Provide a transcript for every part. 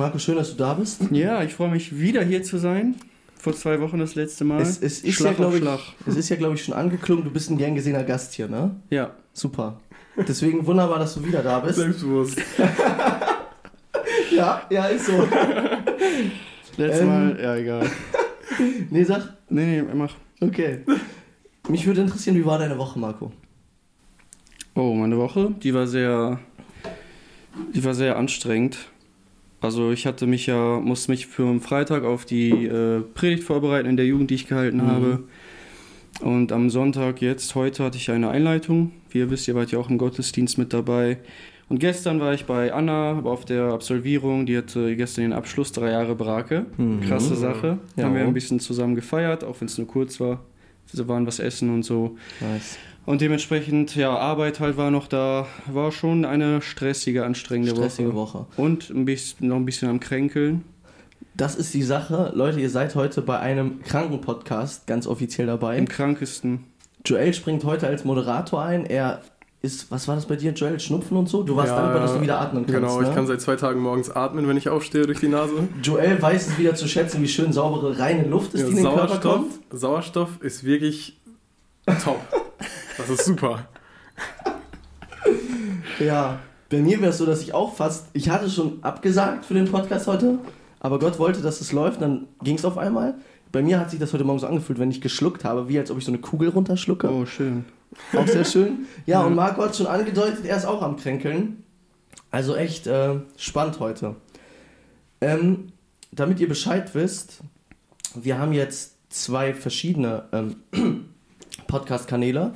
Marco, schön, dass du da bist. Ja, ich freue mich wieder hier zu sein. Vor zwei Wochen das letzte Mal. Es, es ist ja, glaube ich, es ist ja, glaube ich, schon angeklungen. Du bist ein gern gesehener Gast hier, ne? Ja. Super. Deswegen wunderbar, dass du wieder da bist. Selbstbewusst. ja, ja, ist so. Letztes Ähm. Mal, ja, egal. Nee, sag. Nee, nee, mach. Okay. Mich würde interessieren, wie war deine Woche, Marco? Oh, meine Woche, die war sehr, die war sehr anstrengend. Also ich hatte mich ja, musste mich für am Freitag auf die äh, Predigt vorbereiten in der Jugend, die ich gehalten Mhm. habe. Und am Sonntag jetzt, heute hatte ich eine Einleitung. Wie ihr wisst, ihr wart ja auch im Gottesdienst mit dabei. Und gestern war ich bei Anna auf der Absolvierung. Die hatte gestern den Abschluss, drei Jahre Brake. Mhm. Krasse Sache. Ja. Haben wir ein bisschen zusammen gefeiert, auch wenn es nur kurz war. Wir waren was essen und so. Nice. Und dementsprechend, ja, Arbeit halt war noch da. War schon eine stressige, anstrengende Stressige Woche. Woche. Und ein bisschen, noch ein bisschen am Kränkeln. Das ist die Sache. Leute, ihr seid heute bei einem Krankenpodcast ganz offiziell dabei. Im krankesten. Joel springt heute als Moderator ein. Er ist, was war das bei dir, Joel? Schnupfen und so? Du warst Ja, dankbar, dass du wieder atmen kannst. Genau, ne? ich kann seit zwei Tagen morgens atmen, wenn ich aufstehe durch die Nase. Joel weiß es wieder zu schätzen, wie schön saubere, reine Luft ist, Ja, die in den Körper Sauerstoff, kommt. Sauerstoff ist wirklich top. Das ist super. Ja, bei mir wäre es so, dass ich auch fast, ich hatte schon abgesagt für den Podcast heute, aber Gott wollte, dass es läuft, dann ging es auf einmal. Bei mir hat sich das heute Morgen so angefühlt, wenn ich geschluckt habe, wie als ob ich so eine Kugel runterschlucke. Oh, schön. Auch sehr schön. Ja, Ja. und Marco hat schon angedeutet, er ist auch am Kränkeln. Also echt äh, spannend heute. Ähm, damit ihr Bescheid wisst, wir haben jetzt zwei verschiedene ähm, Podcast-Kanäle.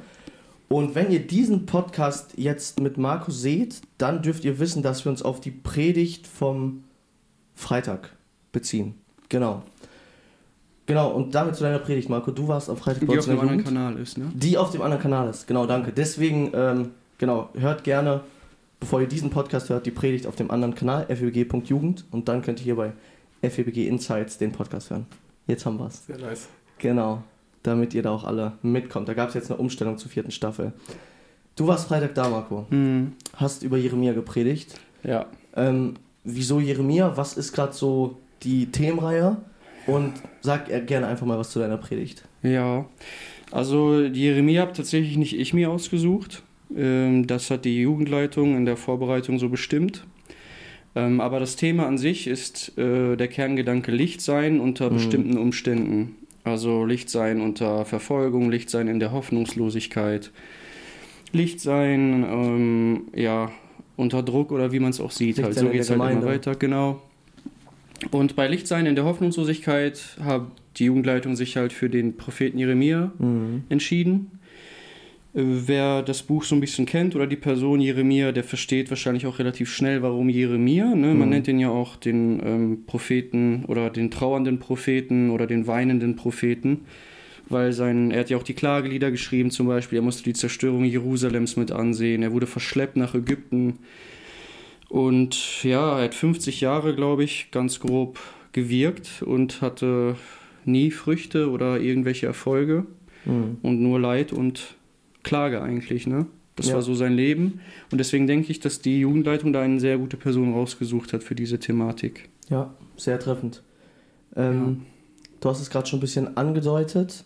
Und wenn ihr diesen Podcast jetzt mit Marco seht, dann dürft ihr wissen, dass wir uns auf die Predigt vom Freitag beziehen. Genau. Genau, und damit zu deiner Predigt, Marco. Du warst am Freitag bei Die auf dem der anderen. Kanal ist, ne? Die auf dem anderen Kanal ist, genau, danke. Deswegen, ähm, genau, hört gerne, bevor ihr diesen Podcast hört, die Predigt auf dem anderen Kanal, febg.jugend und dann könnt ihr hier bei FEBG Insights den Podcast hören. Jetzt haben wir's. Sehr nice. Genau, damit ihr da auch alle mitkommt. Da gab es jetzt eine Umstellung zur vierten Staffel. Du warst Freitag da, Marco. Hm. Hast über Jeremia gepredigt. Ja. Ähm, wieso Jeremia? Was ist gerade so die Themenreihe? Und sag gerne einfach mal was zu deiner Predigt. Ja. Also, Jeremia habe tatsächlich nicht ich mir ausgesucht. Ähm, das hat die Jugendleitung in der Vorbereitung so bestimmt. Ähm, aber das Thema an sich ist äh, der Kerngedanke Licht sein unter Mhm. bestimmten Umständen. Also Licht sein unter Verfolgung, Licht sein in der Hoffnungslosigkeit, Licht sein, ähm, ja, unter Druck oder wie man es auch sieht. Licht Halt. So geht es halt immer weiter, genau. Und bei Licht sein in der Hoffnungslosigkeit hat die Jugendleitung sich halt für den Propheten Jeremia Mhm. entschieden. Äh, Wer das Buch so ein bisschen kennt oder die Person Jeremia, der versteht wahrscheinlich auch relativ schnell, warum Jeremia. Ne? Man Mhm. nennt ihn ja auch den ähm, Propheten oder den trauernden Propheten oder den weinenden Propheten, weil sein, er hat ja auch die Klagelieder geschrieben zum Beispiel. Er musste die Zerstörung Jerusalems mit ansehen. Er wurde verschleppt nach Ägypten. Und ja, er hat 50 Jahre, glaube ich, ganz grob gewirkt und hatte nie Früchte oder irgendwelche Erfolge Mhm. und nur Leid und Klage eigentlich, ne? Das Ja. war so sein Leben. Und deswegen denke ich, dass die Jugendleitung da eine sehr gute Person rausgesucht hat für diese Thematik. Ja, sehr treffend. Ähm, Du hast es gerade schon ein bisschen angedeutet.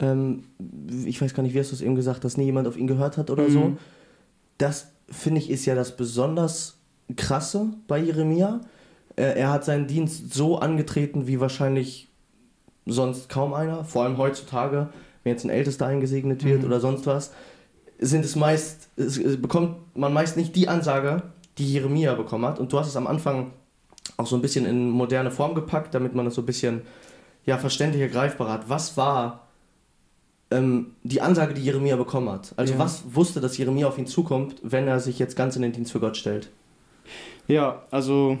Ähm, ich weiß gar nicht, wie hast du es eben gesagt, dass nie jemand auf ihn gehört hat oder so. Mhm. Das finde ich ist ja das besonders krasse bei Jeremia. Äh, er hat seinen Dienst so angetreten wie wahrscheinlich sonst kaum einer. Vor allem heutzutage, wenn jetzt ein Ältester eingesegnet wird Mhm. oder sonst was, sind es meist, es, es bekommt man meist nicht die Ansage, die Jeremia bekommen hat. Und du hast es am Anfang auch so ein bisschen in moderne Form gepackt, damit man es so ein bisschen ja, verständlicher greifbar hat. Was war ähm, die Ansage, die Jeremia bekommen hat? Also Ja. was wusste, dass Jeremia auf ihn zukommt, wenn er sich jetzt ganz in den Dienst für Gott stellt? Ja, also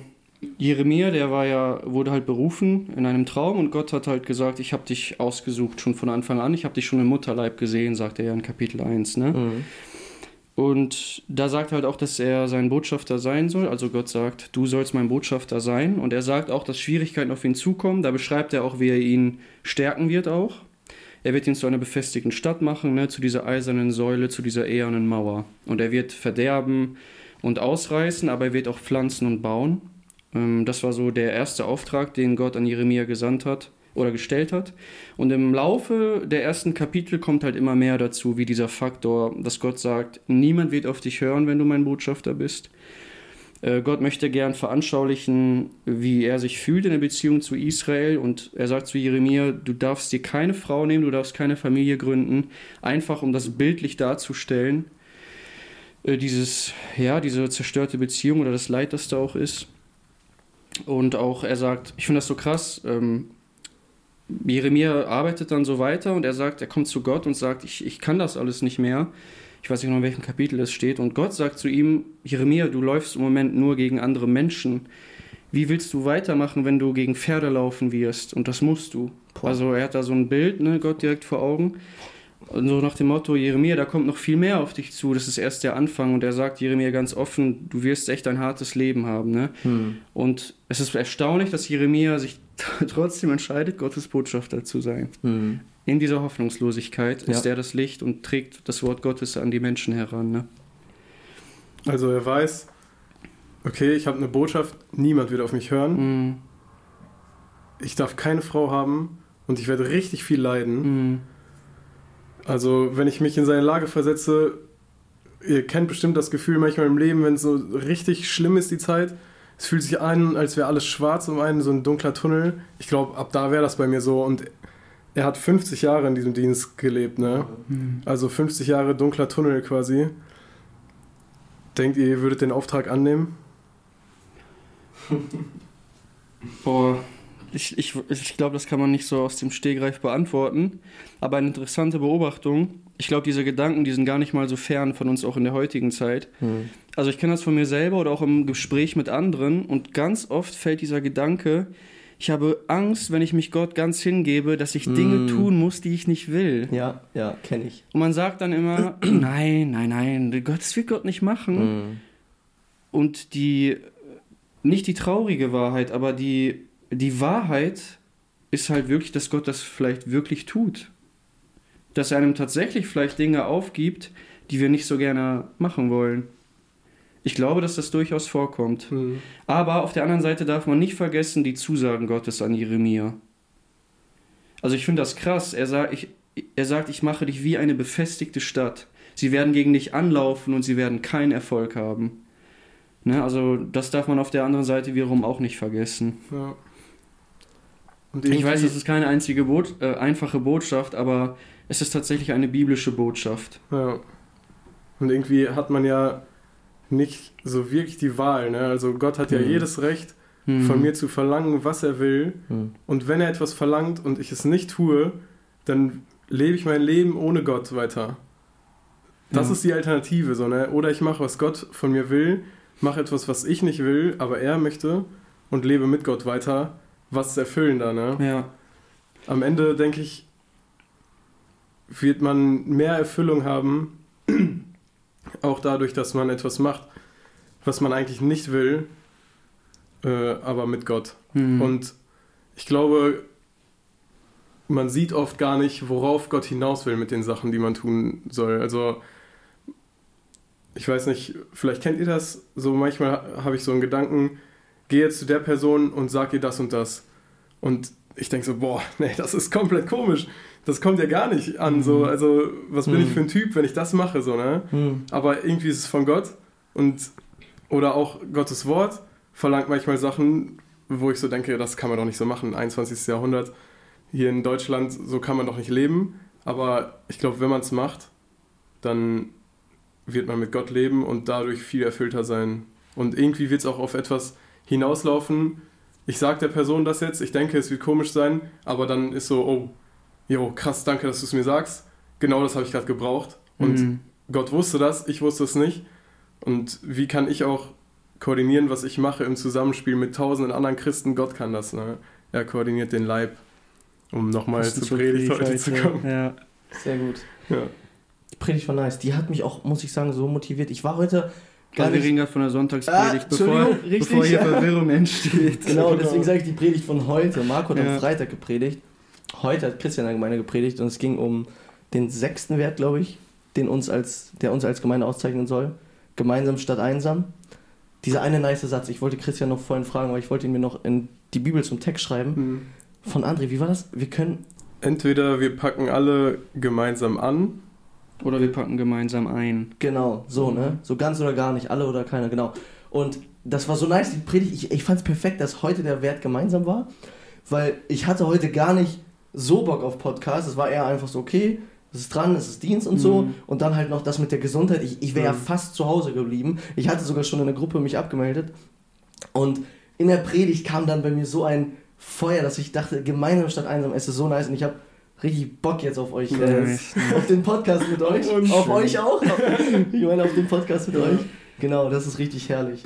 Jeremia, der war ja, wurde halt berufen in einem Traum und Gott hat halt gesagt, ich habe dich ausgesucht schon von Anfang an, ich habe dich schon im Mutterleib gesehen, sagt er ja in Kapitel 1, ne? Mhm. Und da sagt halt auch, dass er sein Botschafter sein soll. Also Gott sagt, du sollst mein Botschafter sein. Und er sagt auch, dass Schwierigkeiten auf ihn zukommen. Da beschreibt er auch, wie er ihn stärken wird auch. Er wird ihn zu einer befestigten Stadt machen, ne, zu dieser eisernen Säule, zu dieser ehernen Mauer. Und er wird verderben und ausreißen, aber er wird auch pflanzen und bauen. Ähm, das war so der erste Auftrag, den Gott an Jeremia gesandt hat oder gestellt hat. Und im Laufe der ersten Kapitel kommt halt immer mehr dazu, wie dieser Faktor, dass Gott sagt, niemand wird auf dich hören, wenn du mein Botschafter bist. Äh, Gott möchte gern veranschaulichen, wie er sich fühlt in der Beziehung zu Israel und er sagt zu Jeremia, du darfst dir keine Frau nehmen, du darfst keine Familie gründen, einfach um das bildlich darzustellen, äh, dieses, ja, diese zerstörte Beziehung oder das Leid, das da auch ist. Und auch er sagt, ich finde das so krass, ähm, Jeremia arbeitet dann so weiter und er sagt, er kommt zu Gott und sagt, ich, ich kann das alles nicht mehr. Ich weiß nicht genau, in welchem Kapitel es steht. Und Gott sagt zu ihm, Jeremia, du läufst im Moment nur gegen andere Menschen. Wie willst du weitermachen, wenn du gegen Pferde laufen wirst? Und das musst du. Also er hat da so ein Bild, ne, Gott direkt vor Augen. Und so nach dem Motto, Jeremia, da kommt noch viel mehr auf dich zu, das ist erst der Anfang. Und er sagt Jeremia ganz offen, du wirst echt ein hartes Leben haben. Ne? Hm. Und es ist erstaunlich, dass Jeremia sich trotzdem entscheidet, Gottes Botschafter zu sein. Mhm. In dieser Hoffnungslosigkeit ja. ist er das Licht und trägt das Wort Gottes an die Menschen heran. Ne? Also er weiß, okay, ich habe eine Botschaft, niemand wird auf mich hören. Mhm. Ich darf keine Frau haben und ich werde richtig viel leiden. Mhm. Also wenn ich mich in seine Lage versetze, ihr kennt bestimmt das Gefühl manchmal im Leben, wenn es so richtig schlimm ist, die Zeit, es fühlt sich an, als wäre alles schwarz um einen, so ein dunkler Tunnel. Ich glaube, ab da wäre das bei mir so. Und er hat 50 Jahre in diesem Dienst gelebt, ne? Mhm. Also 50 Jahre dunkler Tunnel quasi. Denkt ihr, ihr würdet den Auftrag annehmen? Boah, ich, ich, ich glaube, das kann man nicht so aus dem Stehgreif beantworten. Aber eine interessante Beobachtung. Ich glaube, diese Gedanken, die sind gar nicht mal so fern von uns auch in der heutigen Zeit. Mhm. Also ich kenne das von mir selber oder auch im Gespräch mit anderen und ganz oft fällt dieser Gedanke, ich habe Angst, wenn ich mich Gott ganz hingebe, dass ich Dinge mm. tun muss, die ich nicht will. Ja, ja, kenne ich. Und man sagt dann immer, nein, nein, nein, Gott, das wird Gott nicht machen. Mm. Und die, nicht die traurige Wahrheit, aber die, die Wahrheit ist halt wirklich, dass Gott das vielleicht wirklich tut. Dass er einem tatsächlich vielleicht Dinge aufgibt, die wir nicht so gerne machen wollen. Ich glaube, dass das durchaus vorkommt. Mhm. Aber auf der anderen Seite darf man nicht vergessen die Zusagen Gottes an Jeremia. Also ich finde das krass. Er sagt, ich, er sagt, ich mache dich wie eine befestigte Stadt. Sie werden gegen dich anlaufen und sie werden keinen Erfolg haben. Ne, also das darf man auf der anderen Seite wiederum auch nicht vergessen. Ja. Ich weiß, es ist keine einzige Boot, äh, einfache Botschaft, aber es ist tatsächlich eine biblische Botschaft. Ja. Und irgendwie hat man ja nicht so wirklich die Wahl. Ne? Also Gott hat ja mhm. jedes Recht, mhm. von mir zu verlangen, was er will. Mhm. Und wenn er etwas verlangt und ich es nicht tue, dann lebe ich mein Leben ohne Gott weiter. Das ist die Alternative. So, ne? Oder ich mache, was Gott von mir will, mache etwas, was ich nicht will, aber er möchte und lebe mit Gott weiter. Was erfüllender, ne? Ja. Am Ende, denke ich, wird man mehr Erfüllung haben, auch dadurch, dass man etwas macht, was man eigentlich nicht will, äh, aber mit Gott. Mhm. Und ich glaube, man sieht oft gar nicht, worauf Gott hinaus will mit den Sachen, die man tun soll. Also, ich weiß nicht, vielleicht kennt ihr das, so manchmal habe ich so einen Gedanken, geh jetzt zu der Person und sag ihr das und das. Und ich denke so, boah, nee, das ist komplett komisch das kommt ja gar nicht an. So. Mhm. Also, was bin mhm. ich für ein Typ, wenn ich das mache? So, ne? Mhm. Aber irgendwie ist es von Gott und oder auch Gottes Wort verlangt manchmal Sachen, wo ich so denke, das kann man doch nicht so machen. 21. Jahrhundert hier in Deutschland, so kann man doch nicht leben. Aber ich glaube, wenn man es macht, dann wird man mit Gott leben und dadurch viel erfüllter sein. Und irgendwie wird es auch auf etwas hinauslaufen. Ich sage der Person das jetzt, ich denke, es wird komisch sein, aber dann ist so, oh, jo, krass, danke, dass du es mir sagst. Genau das habe ich gerade gebraucht. Und mhm. Gott wusste das, ich wusste es nicht. Und wie kann ich auch koordinieren, was ich mache im Zusammenspiel mit tausenden anderen Christen? Gott kann das. Ne? Er koordiniert den Leib, um nochmal zur Predigt heute zu kommen. Ja, sehr gut. Ja. Die Predigt war nice. Die hat mich auch, muss ich sagen, so motiviert. Ich war heute Gar wir reden gerade von der Sonntagspredigt, ah, bevor, bevor hier Verwirrung entsteht. Genau, deswegen sage ich die Predigt von heute. Marco hat ja. am Freitag gepredigt heute hat Christian allgemeine gepredigt und es ging um den sechsten Wert, glaube ich, den uns als, der uns als Gemeinde auszeichnen soll. Gemeinsam statt einsam. dieser eine nice Satz, ich wollte Christian noch vorhin fragen, weil ich wollte ihn mir noch in die Bibel zum Text schreiben. Hm. Von André, wie war das? Wir können. Entweder wir packen alle gemeinsam an. Oder wir packen gemeinsam ein. Genau, so, ne? So ganz oder gar nicht, alle oder keiner, genau. Und das war so nice, die Predigt. Ich, ich fand es perfekt, dass heute der Wert gemeinsam war, weil ich hatte heute gar nicht so Bock auf Podcast. Es war eher einfach so, okay, es ist dran, es ist Dienst und so. Mhm. Und dann halt noch das mit der Gesundheit. Ich, ich wäre ja Mhm. fast zu Hause geblieben. Ich hatte sogar schon in der Gruppe mich abgemeldet. Und in der Predigt kam dann bei mir so ein Feuer, dass ich dachte, gemeinsam statt einsam, es ist so nice. Und ich habe richtig Bock jetzt auf euch, äh, Nice. auf den Podcast mit euch. Und auf euch auch. Ich meine, auf den Podcast mit euch. Genau, das ist richtig herrlich.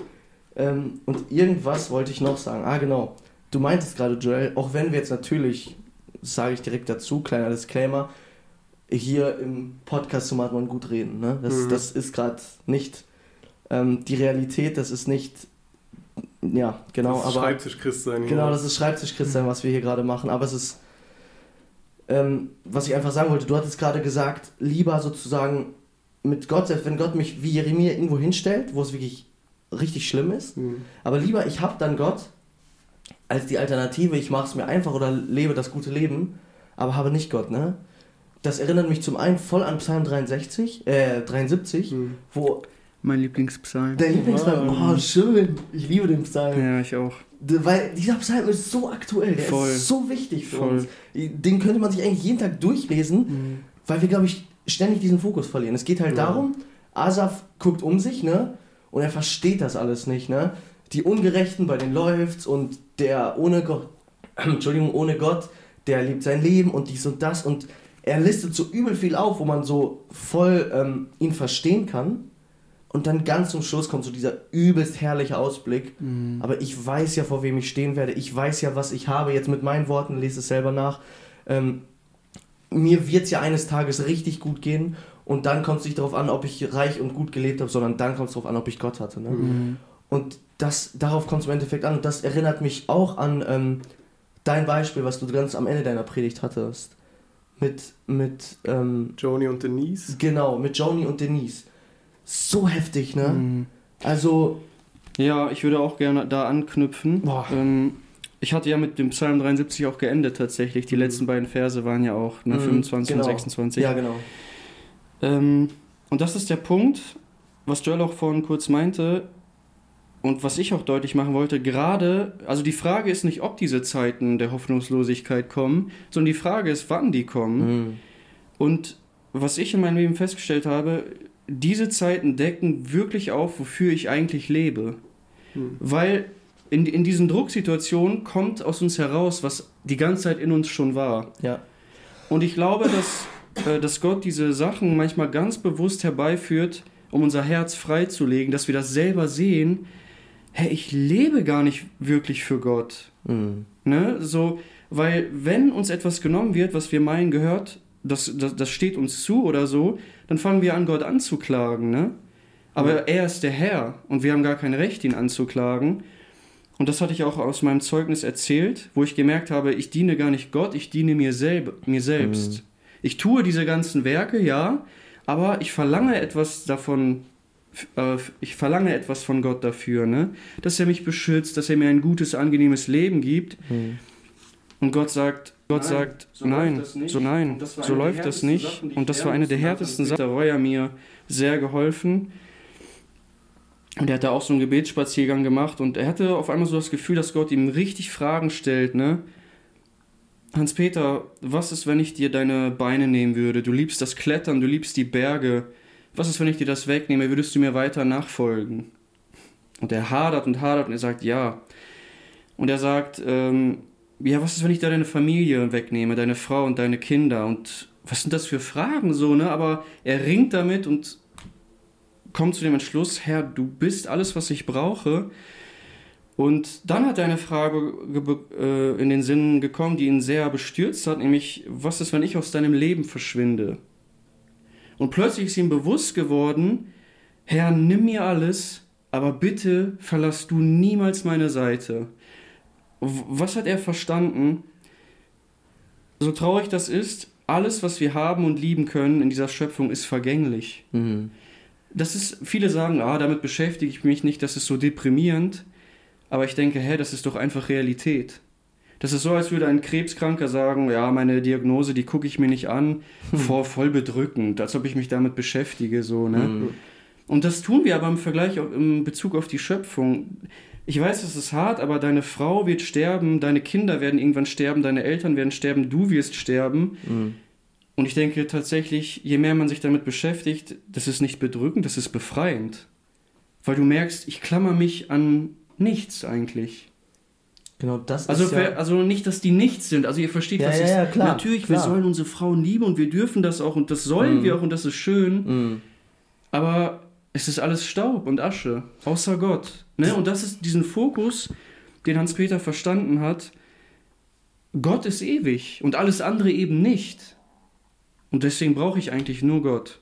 Ähm, und irgendwas wollte ich noch sagen. Ah, genau. Du meintest gerade, Joel, auch wenn wir jetzt natürlich, sage ich direkt dazu, kleiner Disclaimer, hier im Podcast zum Atmen gut reden. Ne? Das, Mhm. das ist gerade nicht ähm, die Realität, das ist nicht, ja, genau, das ist aber Schreibtisch-Christ sein. Genau, das ist Schreibtisch-Christian, was wir hier gerade machen. Aber es ist, ähm, was ich einfach sagen wollte, du hattest gerade gesagt, lieber sozusagen mit Gott, selbst wenn Gott mich wie Jeremia irgendwo hinstellt, wo es wirklich richtig schlimm ist, Hm. aber lieber ich habe dann Gott als die Alternative, ich mache es mir einfach oder lebe das gute Leben, aber habe nicht Gott, ne? Das erinnert mich zum einen voll an Psalm 63, äh, 73, Hm. wo Mein Lieblingspsalm. der Lieblingspsalm, oh schön, ich liebe den Psalm. Ja, ich auch. Weil dieser Psalm ist so aktuell, der Voll. ist so wichtig für Voll. uns. Den könnte man sich eigentlich jeden Tag durchlesen, weil wir, glaube ich, ständig diesen Fokus verlieren. Es geht halt Ja. darum, Asaf guckt um sich, ne? Und er versteht das alles nicht, ne? Die Ungerechten, bei denen läuft's und der ohne Gott, Entschuldigung, ohne Gott, der lebt sein Leben und dies und das und er listet so übel viel auf, wo man so voll ähm, ihn verstehen kann. Und dann ganz zum Schluss kommt so dieser übelst herrliche Ausblick. Aber ich weiß ja, vor wem ich stehen werde. Ich weiß ja, was ich habe. Jetzt mit meinen Worten, lese es selber nach. Ähm, mir wird es ja eines Tages richtig gut gehen. Und dann kommt es nicht darauf an, ob ich reich und gut gelebt habe, sondern dann kommt es darauf an, ob ich Gott hatte. Ne? Mhm. Und das, darauf kommt es im Endeffekt an. Und das erinnert mich auch an ähm, dein Beispiel, was du ganz am Ende deiner Predigt hattest. Mit, mit ähm, Joni und Denise. genau, mit Joni und Denise. So heftig, ne? Mhm. Also, Ja, ich würde auch gerne da anknüpfen. Ähm, ich hatte ja mit dem Psalm 73 auch geendet tatsächlich. Die Mhm. letzten beiden Verse waren ja auch ne, Mhm, 25 genau. und 26. ja, genau. Ähm, und das ist der Punkt, was Joel auch vorhin kurz meinte und was ich auch deutlich machen wollte. Gerade, also die Frage ist nicht, ob diese Zeiten der Hoffnungslosigkeit kommen, sondern die Frage ist, wann die kommen. Mhm. Und was ich in meinem Leben festgestellt habe, diese Zeiten decken wirklich auf, wofür ich eigentlich lebe. Hm. Weil in, in diesen Drucksituationen kommt aus uns heraus, was die ganze Zeit in uns schon war. Ja. Und ich glaube, dass, äh, dass Gott diese Sachen manchmal ganz bewusst herbeiführt, um unser Herz freizulegen, dass wir das selber sehen. Hey, ich lebe gar nicht wirklich für Gott. Mhm. Ne? So, weil wenn uns etwas genommen wird, was wir meinen gehört, das, das, das steht uns zu oder so, dann fangen wir an, Gott anzuklagen. Ne? Aber Ja. er ist der Herr und wir haben gar kein Recht, ihn anzuklagen. Und das hatte ich auch aus meinem Zeugnis erzählt, wo ich gemerkt habe, ich diene gar nicht Gott, ich diene mir, selb mir selbst. Mhm. Ich tue diese ganzen Werke, ja, aber ich verlange etwas davon, äh, ich verlange etwas von Gott dafür, ne? dass er mich beschützt, dass er mir ein gutes, angenehmes Leben gibt. Mhm. Und Gott sagt, Gott Nein, sagt, so nein, so nein, so der läuft das nicht. Und das war eine der härtesten. Sachen. Da war er mir sehr geholfen. Und er hatte auch so einen Gebetsspaziergang gemacht und er hatte auf einmal so das Gefühl, dass Gott ihm richtig Fragen stellt, ne? Hans-Peter, was ist, wenn ich dir deine Beine nehmen würde? Du liebst das Klettern, du liebst die Berge. Was ist, wenn ich dir das wegnehme? Würdest du mir weiter nachfolgen? Und er hadert und hadert und er sagt ja. Und er sagt, ähm, ja, was ist, wenn ich da deine Familie wegnehme, deine Frau und deine Kinder? Und was sind das für Fragen so, ne? Aber er ringt damit und kommt zu dem Entschluss, Herr, du bist alles, was ich brauche. Und dann hat er eine Frage äh, in den Sinn gekommen, die ihn sehr bestürzt hat, nämlich, was ist, wenn ich aus deinem Leben verschwinde? Und plötzlich ist ihm bewusst geworden, Herr, nimm mir alles, aber bitte verlass du niemals meine Seite. Was hat er verstanden? So traurig das ist, alles, was wir haben und lieben können in dieser Schöpfung, ist vergänglich. Mhm. das ist, viele sagen, ah, damit beschäftige ich mich nicht, das ist so deprimierend. Aber ich denke, hä, das ist doch einfach Realität. Das ist so, als würde ein Krebskranker sagen, ja, meine Diagnose, die gucke ich mir nicht an, hm. vor voll bedrückend, als ob ich mich damit beschäftige, so, ne? Hm. Und das tun wir aber im Vergleich, im Bezug auf die Schöpfung. Ich weiß, es ist hart, aber deine Frau wird sterben, deine Kinder werden irgendwann sterben, deine Eltern werden sterben, du wirst sterben. Mhm. Und ich denke tatsächlich, je mehr man sich damit beschäftigt, das ist nicht bedrückend, das ist befreiend. Weil du merkst, ich klammer mich an nichts eigentlich. Genau, das also, ist ja also nicht, dass die nichts sind. Also ihr versteht, ja, was ja, ich ja, klar, Natürlich, klar. wir sollen unsere Frauen lieben und wir dürfen das auch und das sollen mm. wir auch und das ist schön. Mm. Aber es ist alles Staub und Asche, außer Gott. Ne? Und das ist diesen Fokus, den Hans-Peter verstanden hat. Gott ist ewig und alles andere eben nicht. Und deswegen brauche ich eigentlich nur Gott.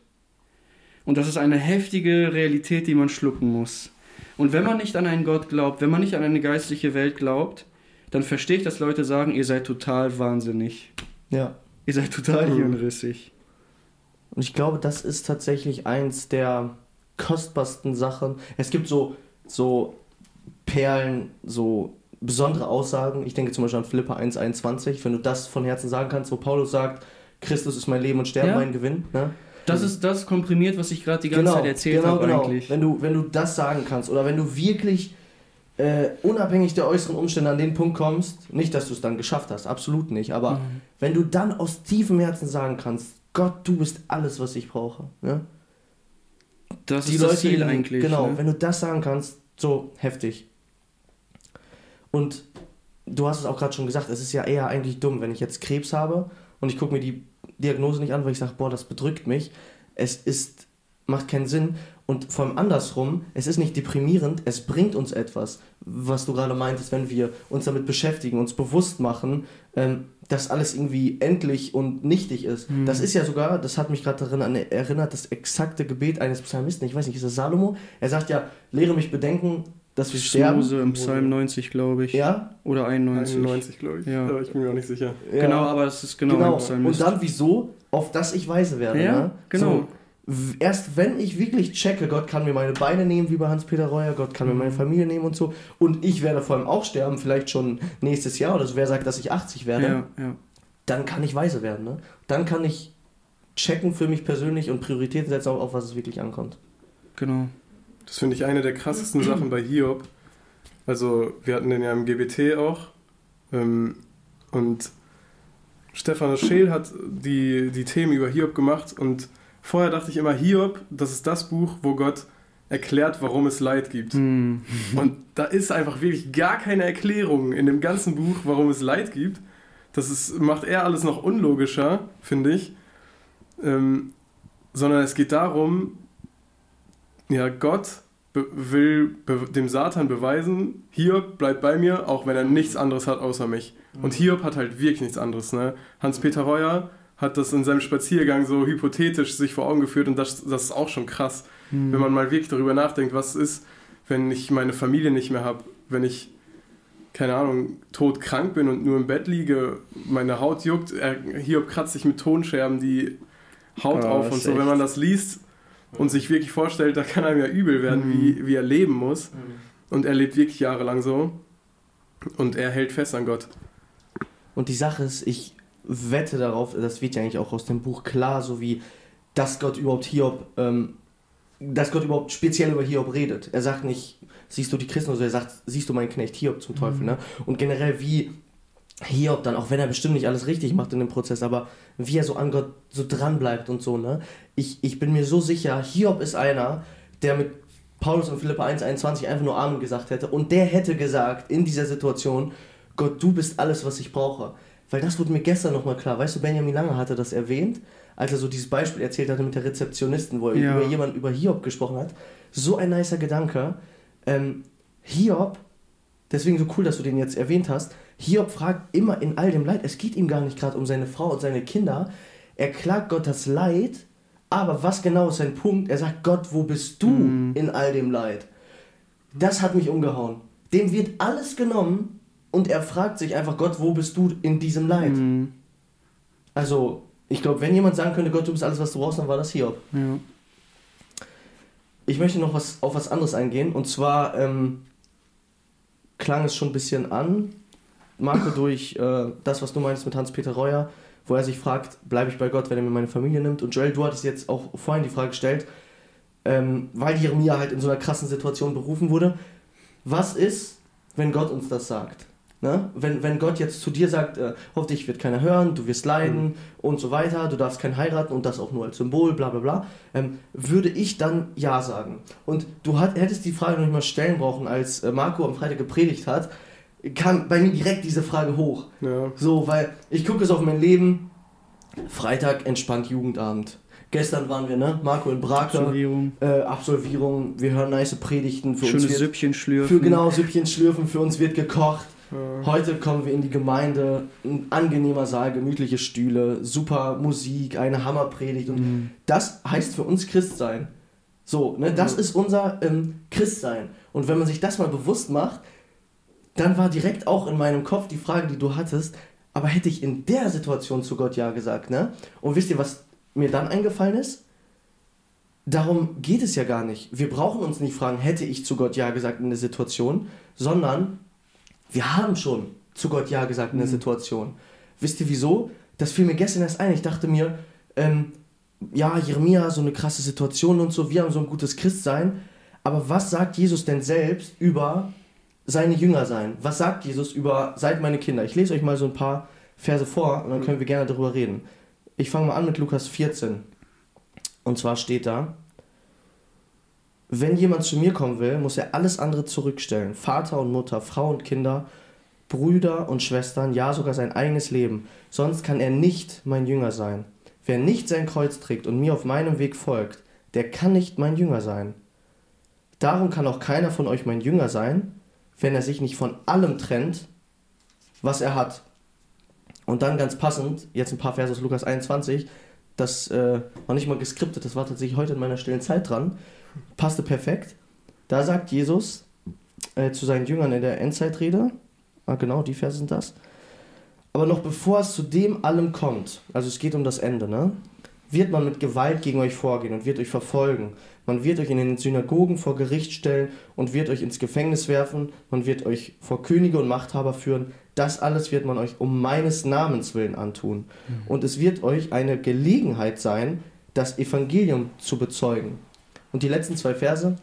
Und das ist eine heftige Realität, die man schlucken muss. Und wenn man nicht an einen Gott glaubt, wenn man nicht an eine geistliche Welt glaubt, dann verstehe ich, dass Leute sagen, ihr seid total wahnsinnig. Ja. Ihr seid total mhm. hirnrissig. Und ich glaube, das ist tatsächlich eins der kostbarsten Sachen. Es gibt so, so Perlen, so besondere Aussagen. Ich denke zum Beispiel an Philippa 1,21, wenn du das von Herzen sagen kannst, wo Paulus sagt, Christus ist mein Leben und Sterben ja. mein Gewinn. Ne? Das ist das komprimiert, was ich gerade die ganze genau, Zeit erzählt genau, habe genau. eigentlich. Wenn du, wenn du das sagen kannst oder wenn du wirklich äh, unabhängig der äußeren Umstände an den Punkt kommst, nicht, dass du es dann geschafft hast, absolut nicht, aber mhm. wenn du dann aus tiefem Herzen sagen kannst, Gott, du bist alles, was ich brauche. Ne? Das die ist Leute, das Ziel eigentlich. Genau, ne? wenn du das sagen kannst, so heftig. Und du hast es auch gerade schon gesagt, es ist ja eher eigentlich dumm, wenn ich jetzt Krebs habe und ich gucke mir die Diagnose nicht an, weil ich sage, boah, das bedrückt mich. Es ist, macht keinen Sinn. Und vor allem andersrum, es ist nicht deprimierend, es bringt uns etwas, was du gerade meintest, wenn wir uns damit beschäftigen, uns bewusst machen, ähm, dass alles irgendwie endlich und nichtig ist. Mhm. Das ist ja sogar, das hat mich gerade daran erinnert, das exakte Gebet eines Psalmisten, ich weiß nicht, ist das Salomo? Er sagt ja, lehre mich bedenken, dass wir sterben. Mose im Psalm 90, glaube ich. Ja? Oder 91. 91, glaube ich. Ja. Aber ich bin mir auch nicht sicher. Ja. Genau, aber es ist genau, genau. Psalm. Und dann wieso? Auf das ich weise werde. Ja, ne? genau. So, erst wenn ich wirklich checke, Gott kann mir meine Beine nehmen, wie bei Hans-Peter Reuer, Gott kann mir meine. Familie nehmen und so. Und ich werde vor allem auch sterben, vielleicht schon nächstes Jahr oder so. Wer sagt, dass ich 80 werde? Ja, ja. Dann kann ich weise werden. Ne? Dann kann ich checken für mich persönlich und Prioritäten setzen, auf, auf was es wirklich ankommt. Genau. Das finde ich eine der krassesten Sachen bei Hiob also wir hatten den ja im GBT auch. Ähm, und Stefan Scheel hat die, die Themen über Hiob gemacht und vorher dachte ich immer, Hiob, das ist das Buch, wo Gott erklärt, warum es Leid gibt. Mm. Und da ist einfach wirklich gar keine Erklärung in dem ganzen Buch, warum es Leid gibt. Das ist, macht eher alles noch unlogischer, finde ich. Ähm, sondern es geht darum, ja, Gott will dem Satan beweisen, Hiob bleibt bei mir, auch wenn er nichts anderes hat außer mich. Und Hiob hat halt wirklich nichts anderes. Ne? Hans-Peter Reuer hat das in seinem Spaziergang so hypothetisch sich vor Augen geführt und das, das ist auch schon krass, mhm. wenn man mal wirklich darüber nachdenkt, was ist, wenn ich meine Familie nicht mehr habe, wenn ich, keine Ahnung, todkrank bin und nur im Bett liege, meine Haut juckt, er, Hiob kratzt sich mit Tonscherben die Haut oh, auf und so, wenn man das liest, und sich wirklich vorstellt, da kann einem ja übel werden, mhm. wie, wie er leben muss. Mhm. Und er lebt wirklich jahrelang so. Und er hält fest an Gott. Und die Sache ist, ich wette darauf, das wird ja eigentlich auch aus dem Buch klar, so wie, dass Gott überhaupt Hiob, ähm, dass Gott überhaupt speziell über Hiob redet. Er sagt nicht, siehst du die Christen, sondern er sagt, siehst du meinen Knecht Hiob zum Teufel. Mhm. Ne? Und generell, wie Hiob dann, auch wenn er bestimmt nicht alles richtig macht in dem Prozess, aber wie er so an Gott so dran bleibt und so, ne? Ich, ich bin mir so sicher, Hiob ist einer, der mit Paulus und Philippa 1,21 einfach nur Amen gesagt hätte und der hätte gesagt in dieser Situation, Gott, du bist alles, was ich brauche. Weil das wurde mir gestern nochmal klar. Weißt du, Benjamin Lange hatte das erwähnt, als er so dieses Beispiel erzählt hatte mit der Rezeptionistin, wo er ja. über jemanden über Hiob gesprochen hat. So ein nicer Gedanke. Ähm, Hiob, deswegen so cool, dass du den jetzt erwähnt hast, Hiob fragt immer in all dem Leid, es geht ihm gar nicht gerade um seine Frau und seine Kinder. Er klagt Gott das Leid, aber was genau ist sein Punkt? Er sagt, Gott, wo bist du mm. in all dem Leid? Das hat mich umgehauen. Dem wird alles genommen und er fragt sich einfach, Gott, wo bist du in diesem Leid? Mm. Also, ich glaube, wenn jemand sagen könnte, Gott, du bist alles, was du brauchst, dann war das Hiob. Ja. ich möchte noch was auf was anderes eingehen. Und zwar ähm, klang es schon ein bisschen an, Marco, durch äh, das, was du meinst mit Hans-Peter Reuer, wo er sich fragt, bleibe ich bei Gott, wenn er mir meine Familie nimmt? Und Joel, du hattest jetzt auch vorhin die Frage gestellt, ähm, weil Jeremia halt in so einer krassen Situation berufen wurde. Was ist, wenn Gott uns das sagt? Ne? Wenn, wenn Gott jetzt zu dir sagt, äh, hoffentlich wird keiner hören, du wirst leiden mhm. und so weiter, du darfst keinen heiraten und das auch nur als Symbol, bla bla bla, ähm, würde ich dann Ja sagen. Und du hat, hättest die Frage noch nicht mal stellen brauchen, als äh, Marco am Freitag gepredigt hat, kam bei mir direkt diese Frage hoch. Ja. So, weil ich gucke es auf mein Leben, Freitag entspannt Jugendabend. Gestern waren wir, ne? Marco in Braker. Absolvierung. Äh, Absolvierung. Wir hören nice Predigten. Für Schönes uns wird, Süppchen schlürfen. Für genau, Süppchen schlürfen. Für uns wird gekocht. Heute kommen wir in die Gemeinde. Ein angenehmer Saal, gemütliche Stühle, super Musik, eine Hammerpredigt. Und mhm. das heißt für uns Christsein. So, ne? Das mhm. ist unser ähm, Christsein. Und wenn man sich das mal bewusst macht, dann war direkt auch in meinem Kopf die Frage, die du hattest, aber hätte ich in der Situation zu Gott Ja gesagt, ne? Und wisst ihr, was mir dann eingefallen ist? Darum geht es ja gar nicht. Wir brauchen uns nicht fragen, hätte ich zu Gott Ja gesagt in der Situation, sondern wir haben schon zu Gott Ja gesagt in der mhm. Situation. Wisst ihr wieso? Das fiel mir gestern erst ein. Ich dachte mir, ähm, ja, Jeremia, so eine krasse Situation und so, wir haben so ein gutes Christsein. Aber was sagt Jesus denn selbst über seine Jünger sein? Was sagt Jesus über seid meine Kinder? Ich lese euch mal so ein paar Verse vor und dann können wir gerne darüber reden. Ich fange mal an mit Lukas 14. Und zwar steht da, wenn jemand zu mir kommen will, muss er alles andere zurückstellen. Vater und Mutter, Frau und Kinder, Brüder und Schwestern, ja sogar sein eigenes Leben. Sonst kann er nicht mein Jünger sein. Wer nicht sein Kreuz trägt und mir auf meinem Weg folgt, der kann nicht mein Jünger sein. Darum kann auch keiner von euch mein Jünger sein, wenn er sich nicht von allem trennt, was er hat. Und dann ganz passend, jetzt ein paar Verse aus Lukas 21, das äh, war nicht mal geskriptet, das war tatsächlich heute in meiner stillen Zeit dran, passte perfekt. Da sagt Jesus äh, zu seinen Jüngern in der Endzeitrede, ah, genau, die Verse sind das, aber noch bevor es zu dem allem kommt, also es geht um das Ende, ne, wird man mit Gewalt gegen euch vorgehen und wird euch verfolgen. Man wird euch in den Synagogen vor Gericht stellen und wird euch ins Gefängnis werfen. Man wird euch vor Könige und Machthaber führen. Das alles wird man euch um meines Namens willen antun. Mhm. Und es wird euch eine Gelegenheit sein, das Evangelium zu bezeugen. Und die letzten zwei Verse.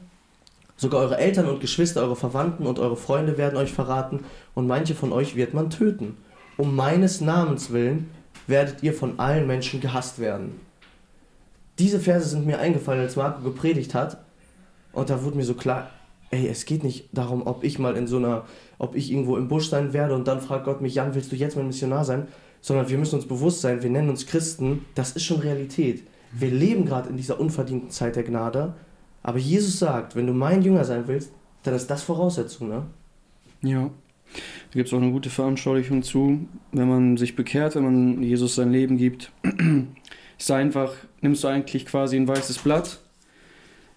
Sogar eure Eltern und Geschwister, eure Verwandten und eure Freunde werden euch verraten und manche von euch wird man töten. Um meines Namens willen werdet ihr von allen Menschen gehasst werden. Diese Verse sind mir eingefallen, als Marco gepredigt hat. Und da wurde mir so klar, ey, es geht nicht darum, ob ich mal in so einer ob ich irgendwo im Busch sein werde und dann fragt Gott mich, Jan, willst du jetzt mein Missionar sein? Sondern wir müssen uns bewusst sein, wir nennen uns Christen, das ist schon Realität. Wir leben gerade in dieser unverdienten Zeit der Gnade, aber Jesus sagt, wenn du mein Jünger sein willst, dann ist das Voraussetzung, ne? Ja. Da gibt es auch eine gute Veranschaulichung zu, wenn man sich bekehrt, wenn man Jesus sein Leben gibt. ist einfach, nimmst du eigentlich quasi ein weißes Blatt,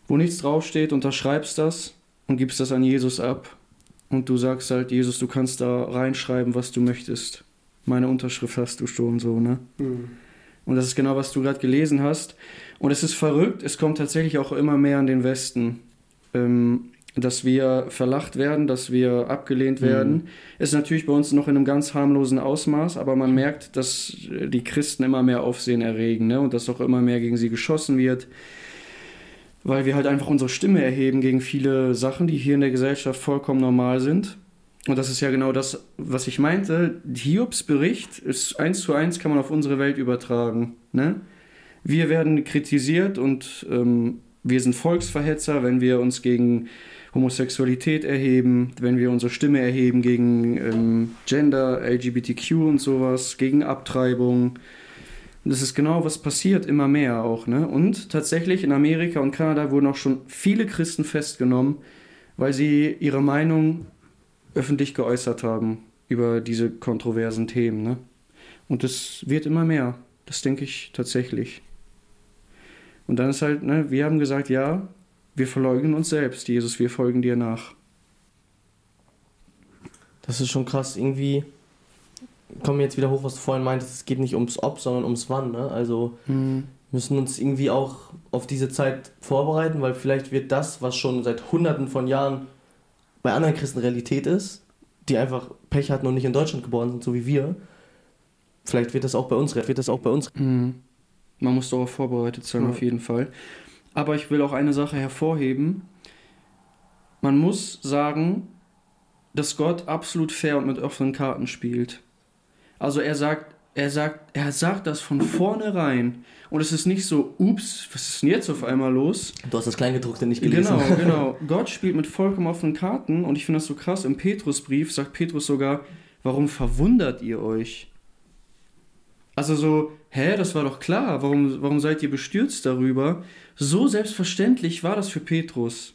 wo nichts draufsteht, unterschreibst das und gibst das an Jesus ab und du sagst halt, Jesus, du kannst da reinschreiben, was du möchtest. Meine Unterschrift hast du schon so, ne? Mhm. Und das ist genau, was du gerade gelesen hast. Und es ist verrückt, es kommt tatsächlich auch immer mehr an den Westen, ähm, dass wir verlacht werden, dass wir abgelehnt mhm. werden. Mhm. Ist natürlich bei uns noch in einem ganz harmlosen Ausmaß, aber man merkt, dass die Christen immer mehr Aufsehen erregen ne? und dass auch immer mehr gegen sie geschossen wird weil wir halt einfach unsere Stimme erheben gegen viele Sachen, die hier in der Gesellschaft vollkommen normal sind. Und das ist ja genau das, was ich meinte. Hiobs Bericht ist eins zu eins, kann man auf unsere Welt übertragen. Ne? Wir werden kritisiert und ähm, wir sind Volksverhetzer, wenn wir uns gegen Homosexualität erheben, wenn wir unsere Stimme erheben gegen ähm, Gender, LGBTQ und sowas, gegen Abtreibung, das ist genau, was passiert, immer mehr auch. Ne? Und tatsächlich in Amerika und Kanada wurden auch schon viele Christen festgenommen, weil sie ihre Meinung öffentlich geäußert haben über diese kontroversen Themen. Ne? Und das wird immer mehr. Das denke ich tatsächlich. Und dann ist halt, ne, wir haben gesagt, ja, wir verleugnen uns selbst, Jesus, wir folgen dir nach. Das ist schon krass. Irgendwie kommen jetzt wieder hoch, was du vorhin meintest, es geht nicht ums Ob, sondern ums Wann. Ne? Also, mhm. müssen uns irgendwie auch auf diese Zeit vorbereiten, weil vielleicht wird das, was schon seit hunderten von Jahren bei anderen Christen Realität ist, die einfach Pech hatten und nicht in Deutschland geboren sind, so wie wir, vielleicht wird das auch bei uns, wird das auch bei uns. Mhm. Man muss darauf vorbereitet sein, Ja. auf jeden Fall. Aber ich will auch eine Sache hervorheben. Man muss sagen, dass Gott absolut fair und mit offenen Karten spielt. Also er sagt, er sagt, er sagt das von vornherein. Und es ist nicht so, ups, was ist denn jetzt auf einmal los? Du hast das Kleingedruckte nicht gelesen. Genau, genau. Gott spielt mit vollkommen offenen Karten und ich finde das so krass. Im Petrusbrief sagt Petrus sogar, warum verwundert ihr euch? Also so, hä, das war doch klar, warum, warum seid ihr bestürzt darüber? So selbstverständlich war das für Petrus,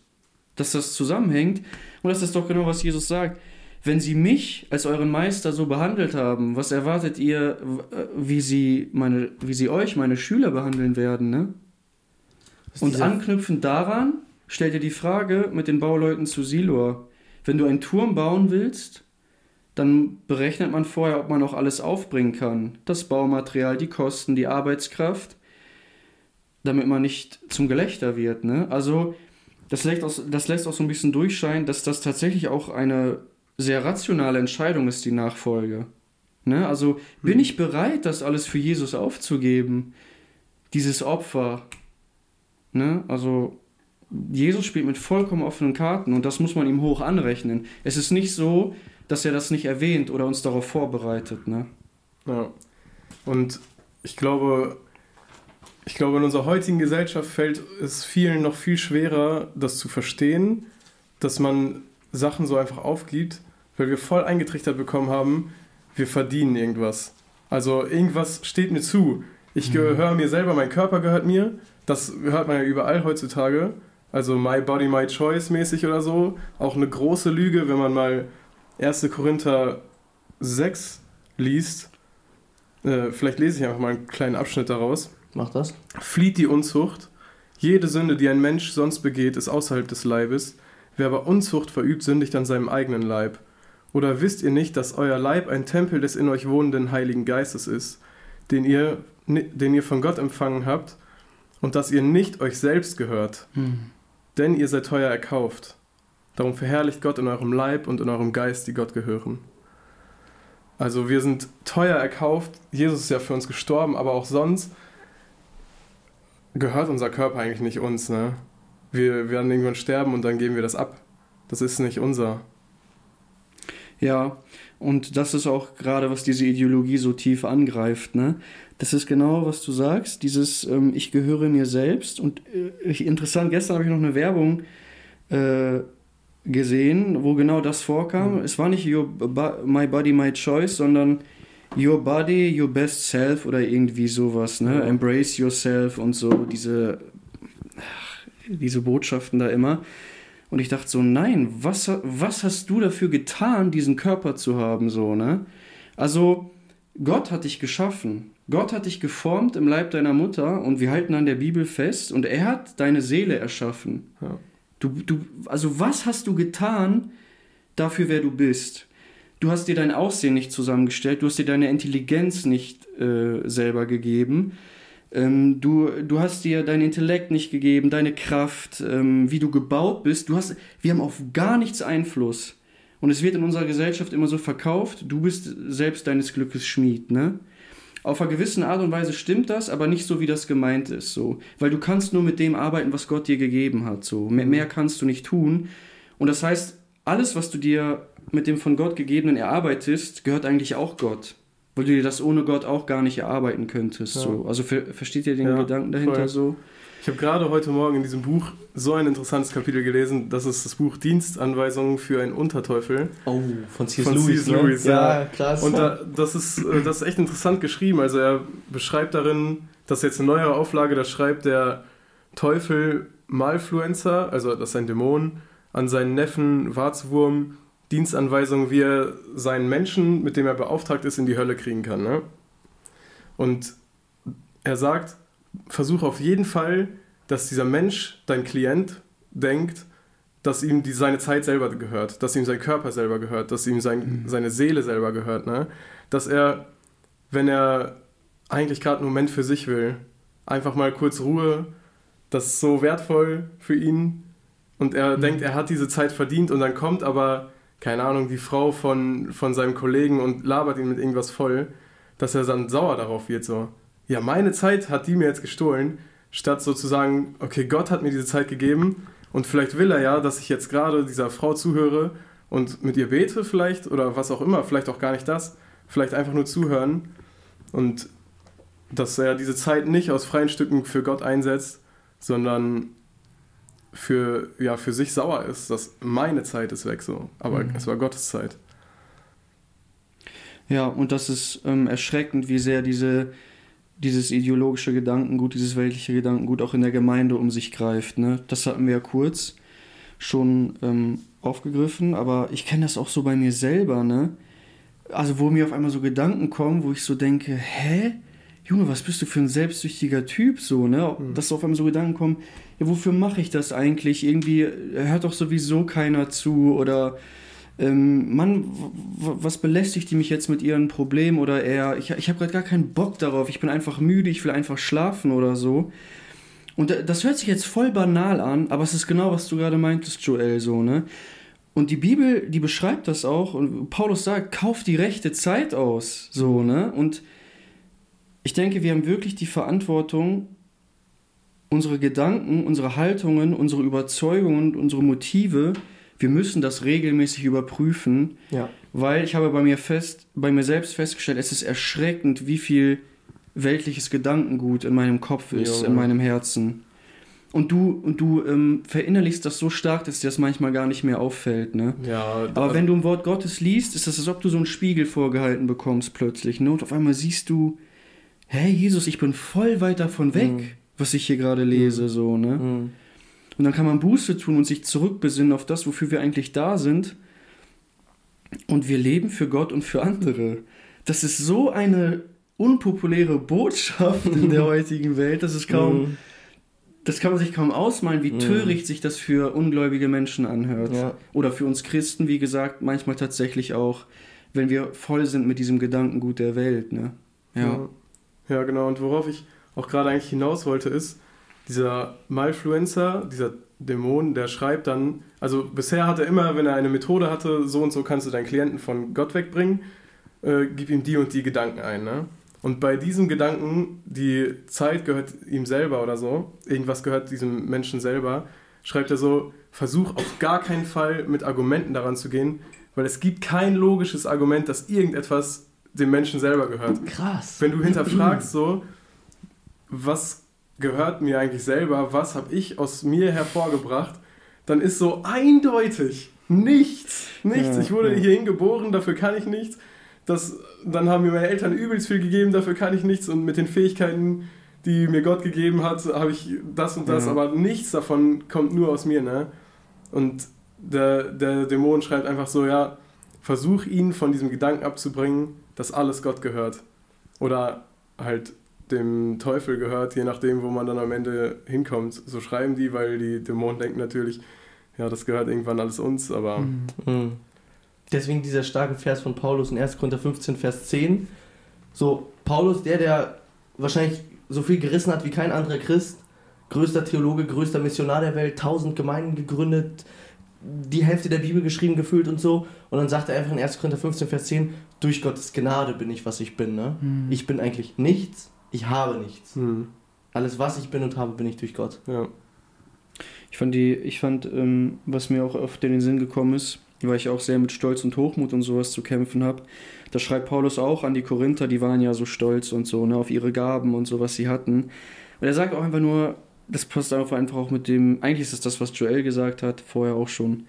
dass das zusammenhängt. Und das ist doch genau, was Jesus sagt. Wenn sie mich als euren Meister so behandelt haben, was erwartet ihr, äh, wie sie, meine, wie sie euch, meine Schüler, behandeln werden, ne? Und anknüpfend daran stell dir die Frage mit den Bauleuten zu Silor. Wenn du einen Turm bauen willst, dann berechnet man vorher, ob man auch alles aufbringen kann. Das Baumaterial, die Kosten, die Arbeitskraft, damit man nicht zum Gelächter wird. Ne? Also das lässt, auch, das lässt auch so ein bisschen durchscheinen, dass das tatsächlich auch eine sehr rationale Entscheidung ist, die Nachfolge. Ne? Also bin ich bereit, das alles für Jesus aufzugeben? Dieses Opfer. Ne? Also Jesus spielt mit vollkommen offenen Karten und das muss man ihm hoch anrechnen. Es ist nicht so, dass er das nicht erwähnt oder uns darauf vorbereitet. Ne? Ja. Und ich glaube, ich glaube, in unserer heutigen Gesellschaft fällt es vielen noch viel schwerer, das zu verstehen, dass man Sachen so einfach aufgibt, weil wir voll eingetrichtert bekommen haben, wir verdienen irgendwas. Also irgendwas steht mir zu. Ich gehöre mir selber, mein Körper gehört mir. Das hört man ja überall heutzutage. Also My Body, My Choice mäßig oder so. Auch eine große Lüge, wenn man mal 1. Korinther 6 liest. Äh, vielleicht lese ich einfach mal einen kleinen Abschnitt daraus. Mach das. Flieht die Unzucht. Jede Sünde, die ein Mensch sonst begeht, ist außerhalb des Leibes. Wer aber Unzucht verübt, sündigt an seinem eigenen Leib. Oder wisst ihr nicht, dass euer Leib ein Tempel des in euch wohnenden Heiligen Geistes ist, den ihr, den ihr von Gott empfangen habt, und dass ihr nicht euch selbst gehört, denn ihr seid teuer erkauft. Darum verherrlicht Gott in eurem Leib und in eurem Geist, die Gott gehören. Also wir sind teuer erkauft. Jesus ist ja für uns gestorben, aber auch sonst gehört unser Körper eigentlich nicht uns. Ne? Wir werden irgendwann sterben und dann geben wir das ab. Das ist nicht unser. Ja, und das ist auch gerade, was diese Ideologie so tief angreift. Ne? Das ist genau, was du sagst, dieses ähm, Ich gehöre mir selbst. Und äh, ich- interessant, gestern habe ich noch eine Werbung äh, gesehen, wo genau das vorkam. Es war nicht your, My Body, My Choice, sondern Your Body, Your Best Self oder irgendwie sowas. Ne? Ja. Embrace Yourself und so, diese, diese Botschaften da immer. Und ich dachte so, nein, was, was hast du dafür getan, diesen Körper zu haben, so, ne? Also, Gott hat dich geschaffen. Gott hat dich geformt im Leib deiner Mutter und wir halten an der Bibel fest und er hat deine Seele erschaffen. Ja. Du, du, also was hast du getan dafür, wer du bist? Du hast dir dein Aussehen nicht zusammengestellt, du hast dir deine Intelligenz nicht äh, selber gegeben. Ähm, du, du hast dir dein Intellekt nicht gegeben, deine Kraft, ähm, wie du gebaut bist. Du hast, wir haben auf gar nichts Einfluss. Und es wird in unserer Gesellschaft immer so verkauft, du bist selbst deines Glückes Schmied, ne? Auf einer gewissen Art und Weise stimmt das, aber nicht so, wie das gemeint ist, so. Weil du kannst nur mit dem arbeiten, was Gott dir gegeben hat, so. Mehr, mehr kannst du nicht tun. Und das heißt, alles, was du dir mit dem von Gott gegebenen erarbeitest, gehört eigentlich auch Gott. Weil du dir das ohne Gott auch gar nicht erarbeiten könntest, Ja. so. Also ver versteht ihr den Ja, Gedanken dahinter voll. so? Ich habe gerade heute Morgen in diesem Buch so ein interessantes Kapitel gelesen. Das ist das Buch Dienstanweisungen für einen Unterteufel. Oh, von C.S. Lewis. Ne? Lewis, ja. ja. krass. Und da, das, ist, äh, das ist echt interessant geschrieben. Also er beschreibt darin, das ist jetzt eine neuere Auflage, da schreibt der Teufel Malfluencer, also das ist ein Dämon, an seinen Neffen Warzwurm Dienstanweisungen, wie er seinen Menschen, mit dem er beauftragt ist, in die Hölle kriegen kann. Ne? Und er sagt, versuch auf jeden Fall, dass dieser Mensch, dein Klient, denkt, dass ihm die, seine Zeit selber gehört, dass ihm sein Körper selber gehört, dass ihm sein, seine Seele selber gehört. Ne? Dass er, wenn er eigentlich gerade einen Moment für sich will, einfach mal kurz Ruhe. Das ist so wertvoll für ihn. Und er mhm. denkt, er hat diese Zeit verdient und dann kommt aber, keine Ahnung, die Frau von, von seinem Kollegen und labert ihn mit irgendwas voll, dass er dann sauer darauf wird, so. Ja, meine Zeit hat die mir jetzt gestohlen, statt sozusagen, okay, Gott hat mir diese Zeit gegeben und vielleicht will er ja, dass ich jetzt gerade dieser Frau zuhöre und mit ihr bete vielleicht oder was auch immer, vielleicht auch gar nicht das, vielleicht einfach nur zuhören und dass er diese Zeit nicht aus freien Stücken für Gott einsetzt, sondern für, ja, für sich sauer ist, dass meine Zeit ist weg so, aber mhm. es war Gottes Zeit. Ja, und das ist ähm, erschreckend, wie sehr diese, dieses ideologische Gedankengut, dieses weltliche Gedankengut auch in der Gemeinde um sich greift. Ne? Das hatten wir ja kurz schon ähm, aufgegriffen, aber ich kenne das auch so bei mir selber. Ne? Also wo mir auf einmal so Gedanken kommen, wo ich so denke, hä? Junge, was bist du für ein selbstsüchtiger Typ so, ne? Mhm. Dass auf einmal so Gedanken kommen, ja, wofür mache ich das eigentlich? Irgendwie hört doch sowieso keiner zu oder ähm, Mann, was belästigt die mich jetzt mit ihren Problemen oder eher, ich, ich habe gerade gar keinen Bock darauf, ich bin einfach müde, ich will einfach schlafen oder so. Und das hört sich jetzt voll banal an, aber es ist genau, was du gerade meintest, Joel, so, ne? Und die Bibel, die beschreibt das auch und Paulus sagt, kauf die rechte Zeit aus, so, ne? Und ich denke, wir haben wirklich die Verantwortung, unsere Gedanken, unsere Haltungen, unsere Überzeugungen, unsere Motive, wir müssen das regelmäßig überprüfen, ja. weil ich habe bei mir fest, bei mir selbst festgestellt, es ist erschreckend, wie viel weltliches Gedankengut in meinem Kopf ist, ja, in meinem Herzen. Und du, und du ähm, verinnerlichst das so stark, dass dir das manchmal gar nicht mehr auffällt. Ne? Ja, Aber wenn du ein Wort Gottes liest, ist das, als ob du so einen Spiegel vorgehalten bekommst plötzlich. Ne? Und auf einmal siehst du, hey Jesus, ich bin voll weit davon weg, mhm. was ich hier gerade lese. Mhm. So, ne? Mhm. Und dann kann man Buße tun und sich zurückbesinnen auf das, wofür wir eigentlich da sind. Und wir leben für Gott und für andere. Das ist so eine unpopuläre Botschaft in der heutigen Welt, dass es kaum. Mhm. Das kann man sich kaum ausmalen, wie mhm. töricht sich das für ungläubige Menschen anhört. Ja. Oder für uns Christen, wie gesagt, manchmal tatsächlich auch, wenn wir voll sind mit diesem Gedankengut der Welt. Ne? Ja. ja. Ja genau. Und worauf ich auch gerade eigentlich hinaus wollte, ist, dieser Malfluencer, dieser Dämon, der schreibt dann, also bisher hat er immer, wenn er eine Methode hatte, so und so kannst du deinen Klienten von Gott wegbringen, äh, gib ihm die und die Gedanken ein. Ne? Und bei diesem Gedanken, die Zeit gehört ihm selber oder so, irgendwas gehört diesem Menschen selber, schreibt er so, versuch auf gar keinen Fall mit Argumenten daran zu gehen, weil es gibt kein logisches Argument, dass irgendetwas dem Menschen selber gehört. Krass. Wenn du hinterfragst so, was gehört mir eigentlich selber, was habe ich aus mir hervorgebracht, dann ist so eindeutig nichts, nichts. Ja, ich wurde ja. hierhin geboren, dafür kann ich nichts. Das, dann haben mir meine Eltern übelst viel gegeben, dafür kann ich nichts. Und mit den Fähigkeiten, die mir Gott gegeben hat, habe ich das und das, ja. aber nichts davon kommt nur aus mir. Ne? Und der, der Dämon schreibt einfach so, ja, versuch ihn von diesem Gedanken abzubringen, dass alles Gott gehört. Oder halt dem Teufel gehört, je nachdem, wo man dann am Ende hinkommt. So schreiben die, weil die Dämonen denken natürlich, ja, das gehört irgendwann alles uns, aber. Mhm. mhm. Deswegen dieser starke Vers von Paulus in 1. Korinther 15, Vers 10. So, Paulus, der, der wahrscheinlich so viel gerissen hat wie kein anderer Christ, größter Theologe, größter Missionar der Welt, tausend Gemeinden gegründet, die Hälfte der Bibel geschrieben, gefühlt und so. Und dann sagt er einfach in 1. Korinther 15, Vers 10, durch Gottes Gnade bin ich, was ich bin. Ne? Mhm. Ich bin eigentlich nichts, ich habe nichts. Hm. Alles, was ich bin und habe, bin ich durch Gott. Ja. Ich fand, die, ich fand ähm, was mir auch oft in den Sinn gekommen ist, weil ich auch sehr mit Stolz und Hochmut und sowas zu kämpfen habe. Da schreibt Paulus auch an die Korinther, die waren ja so stolz und so, ne, auf ihre Gaben und so, was sie hatten. Und er sagt auch einfach nur, das passt einfach auch mit dem, eigentlich ist es das, was Joel gesagt hat, vorher auch schon.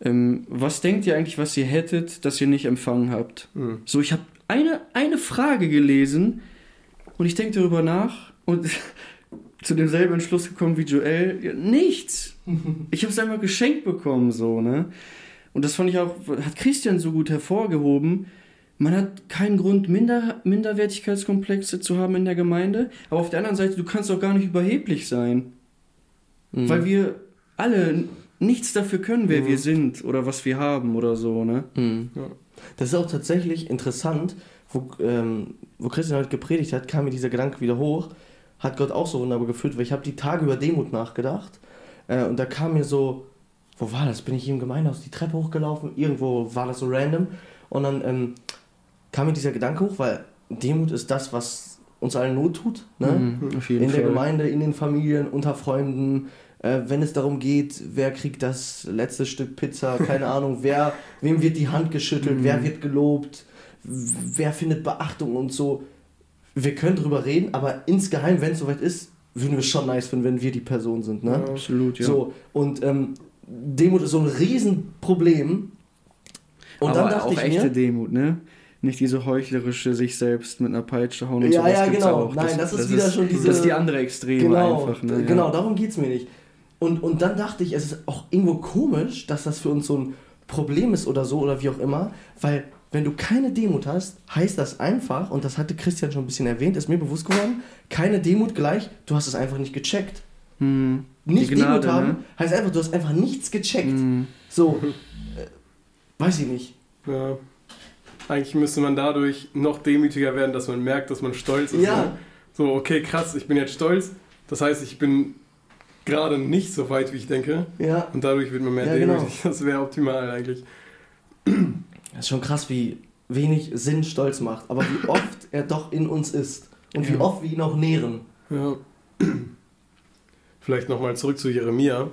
Ähm, was denkt ihr eigentlich, was ihr hättet, das ihr nicht empfangen habt? Mhm. So, ich habe eine, eine Frage gelesen, und ich denke darüber nach und zu demselben Entschluss gekommen wie Joel. Ja, nichts. Ich habe es einfach geschenkt bekommen, so, ne? Und das fand ich auch, hat Christian so gut hervorgehoben. Man hat keinen Grund, Minder, Minderwertigkeitskomplexe zu haben in der Gemeinde. Aber auf der anderen Seite, du kannst auch gar nicht überheblich sein. Mhm. Weil wir alle nichts dafür können, wer mhm. wir sind oder was wir haben oder so, ne? Mhm. Ja. Das ist auch tatsächlich interessant, wo, ähm, wo Christian heute gepredigt hat, kam mir dieser Gedanke wieder hoch, hat Gott auch so wunderbar geführt, weil ich habe die Tage über Demut nachgedacht äh, und da kam mir so, wo war das? Bin ich hier im Gemeindehaus die Treppe hochgelaufen? Irgendwo war das so random und dann ähm, kam mir dieser Gedanke hoch, weil Demut ist das, was uns allen Not tut. Ne? Mhm, auf jeden in Fall. der Gemeinde, in den Familien, unter Freunden. Äh, wenn es darum geht, wer kriegt das letzte Stück Pizza, keine Ahnung, wer, wem wird die Hand geschüttelt, Mhm. wer wird gelobt, wer findet Beachtung und so. Wir können drüber reden, aber insgeheim, wenn es soweit ist, würden wir schon nice finden, wenn wir die Person sind. Ne? Ja. Absolut, ja. So, und ähm, Demut ist so ein Riesenproblem. Und Aber dann dachte auch ich echte mir, Demut, ne? Nicht diese heuchlerische sich selbst mit einer Peitsche hauen und Ja, so. das ja, gibt's genau. auch. Nein, das ist wieder schon diese- Das ist die andere Extreme genau, einfach, ne? Ja. genau, darum geht es mir nicht. Und, und dann dachte ich, es ist auch irgendwo komisch, dass das für uns so ein Problem ist oder so oder wie auch immer, weil wenn du keine Demut hast, heißt das einfach, und das hatte Christian schon ein bisschen erwähnt, ist mir bewusst geworden, keine Demut gleich, du hast es einfach nicht gecheckt. Hm. Nicht Gnade, Demut haben ne? heißt einfach, du hast einfach nichts gecheckt. Hm. So, äh, weiß ich nicht. Ja. Eigentlich müsste man dadurch noch demütiger werden, dass man merkt, dass man stolz ist. Ja. ne? So, okay, krass, ich bin jetzt stolz. Das heißt, ich bin gerade nicht so weit, wie ich denke. Ja, Und dadurch wird man mehr Ja, genau. demütig. Das wäre optimal eigentlich. das ist schon krass, wie wenig Sinn Stolz macht, aber wie oft er doch in uns ist und wie Ja. oft wir ihn auch nähren. Ja. Vielleicht nochmal zurück zu Jeremia,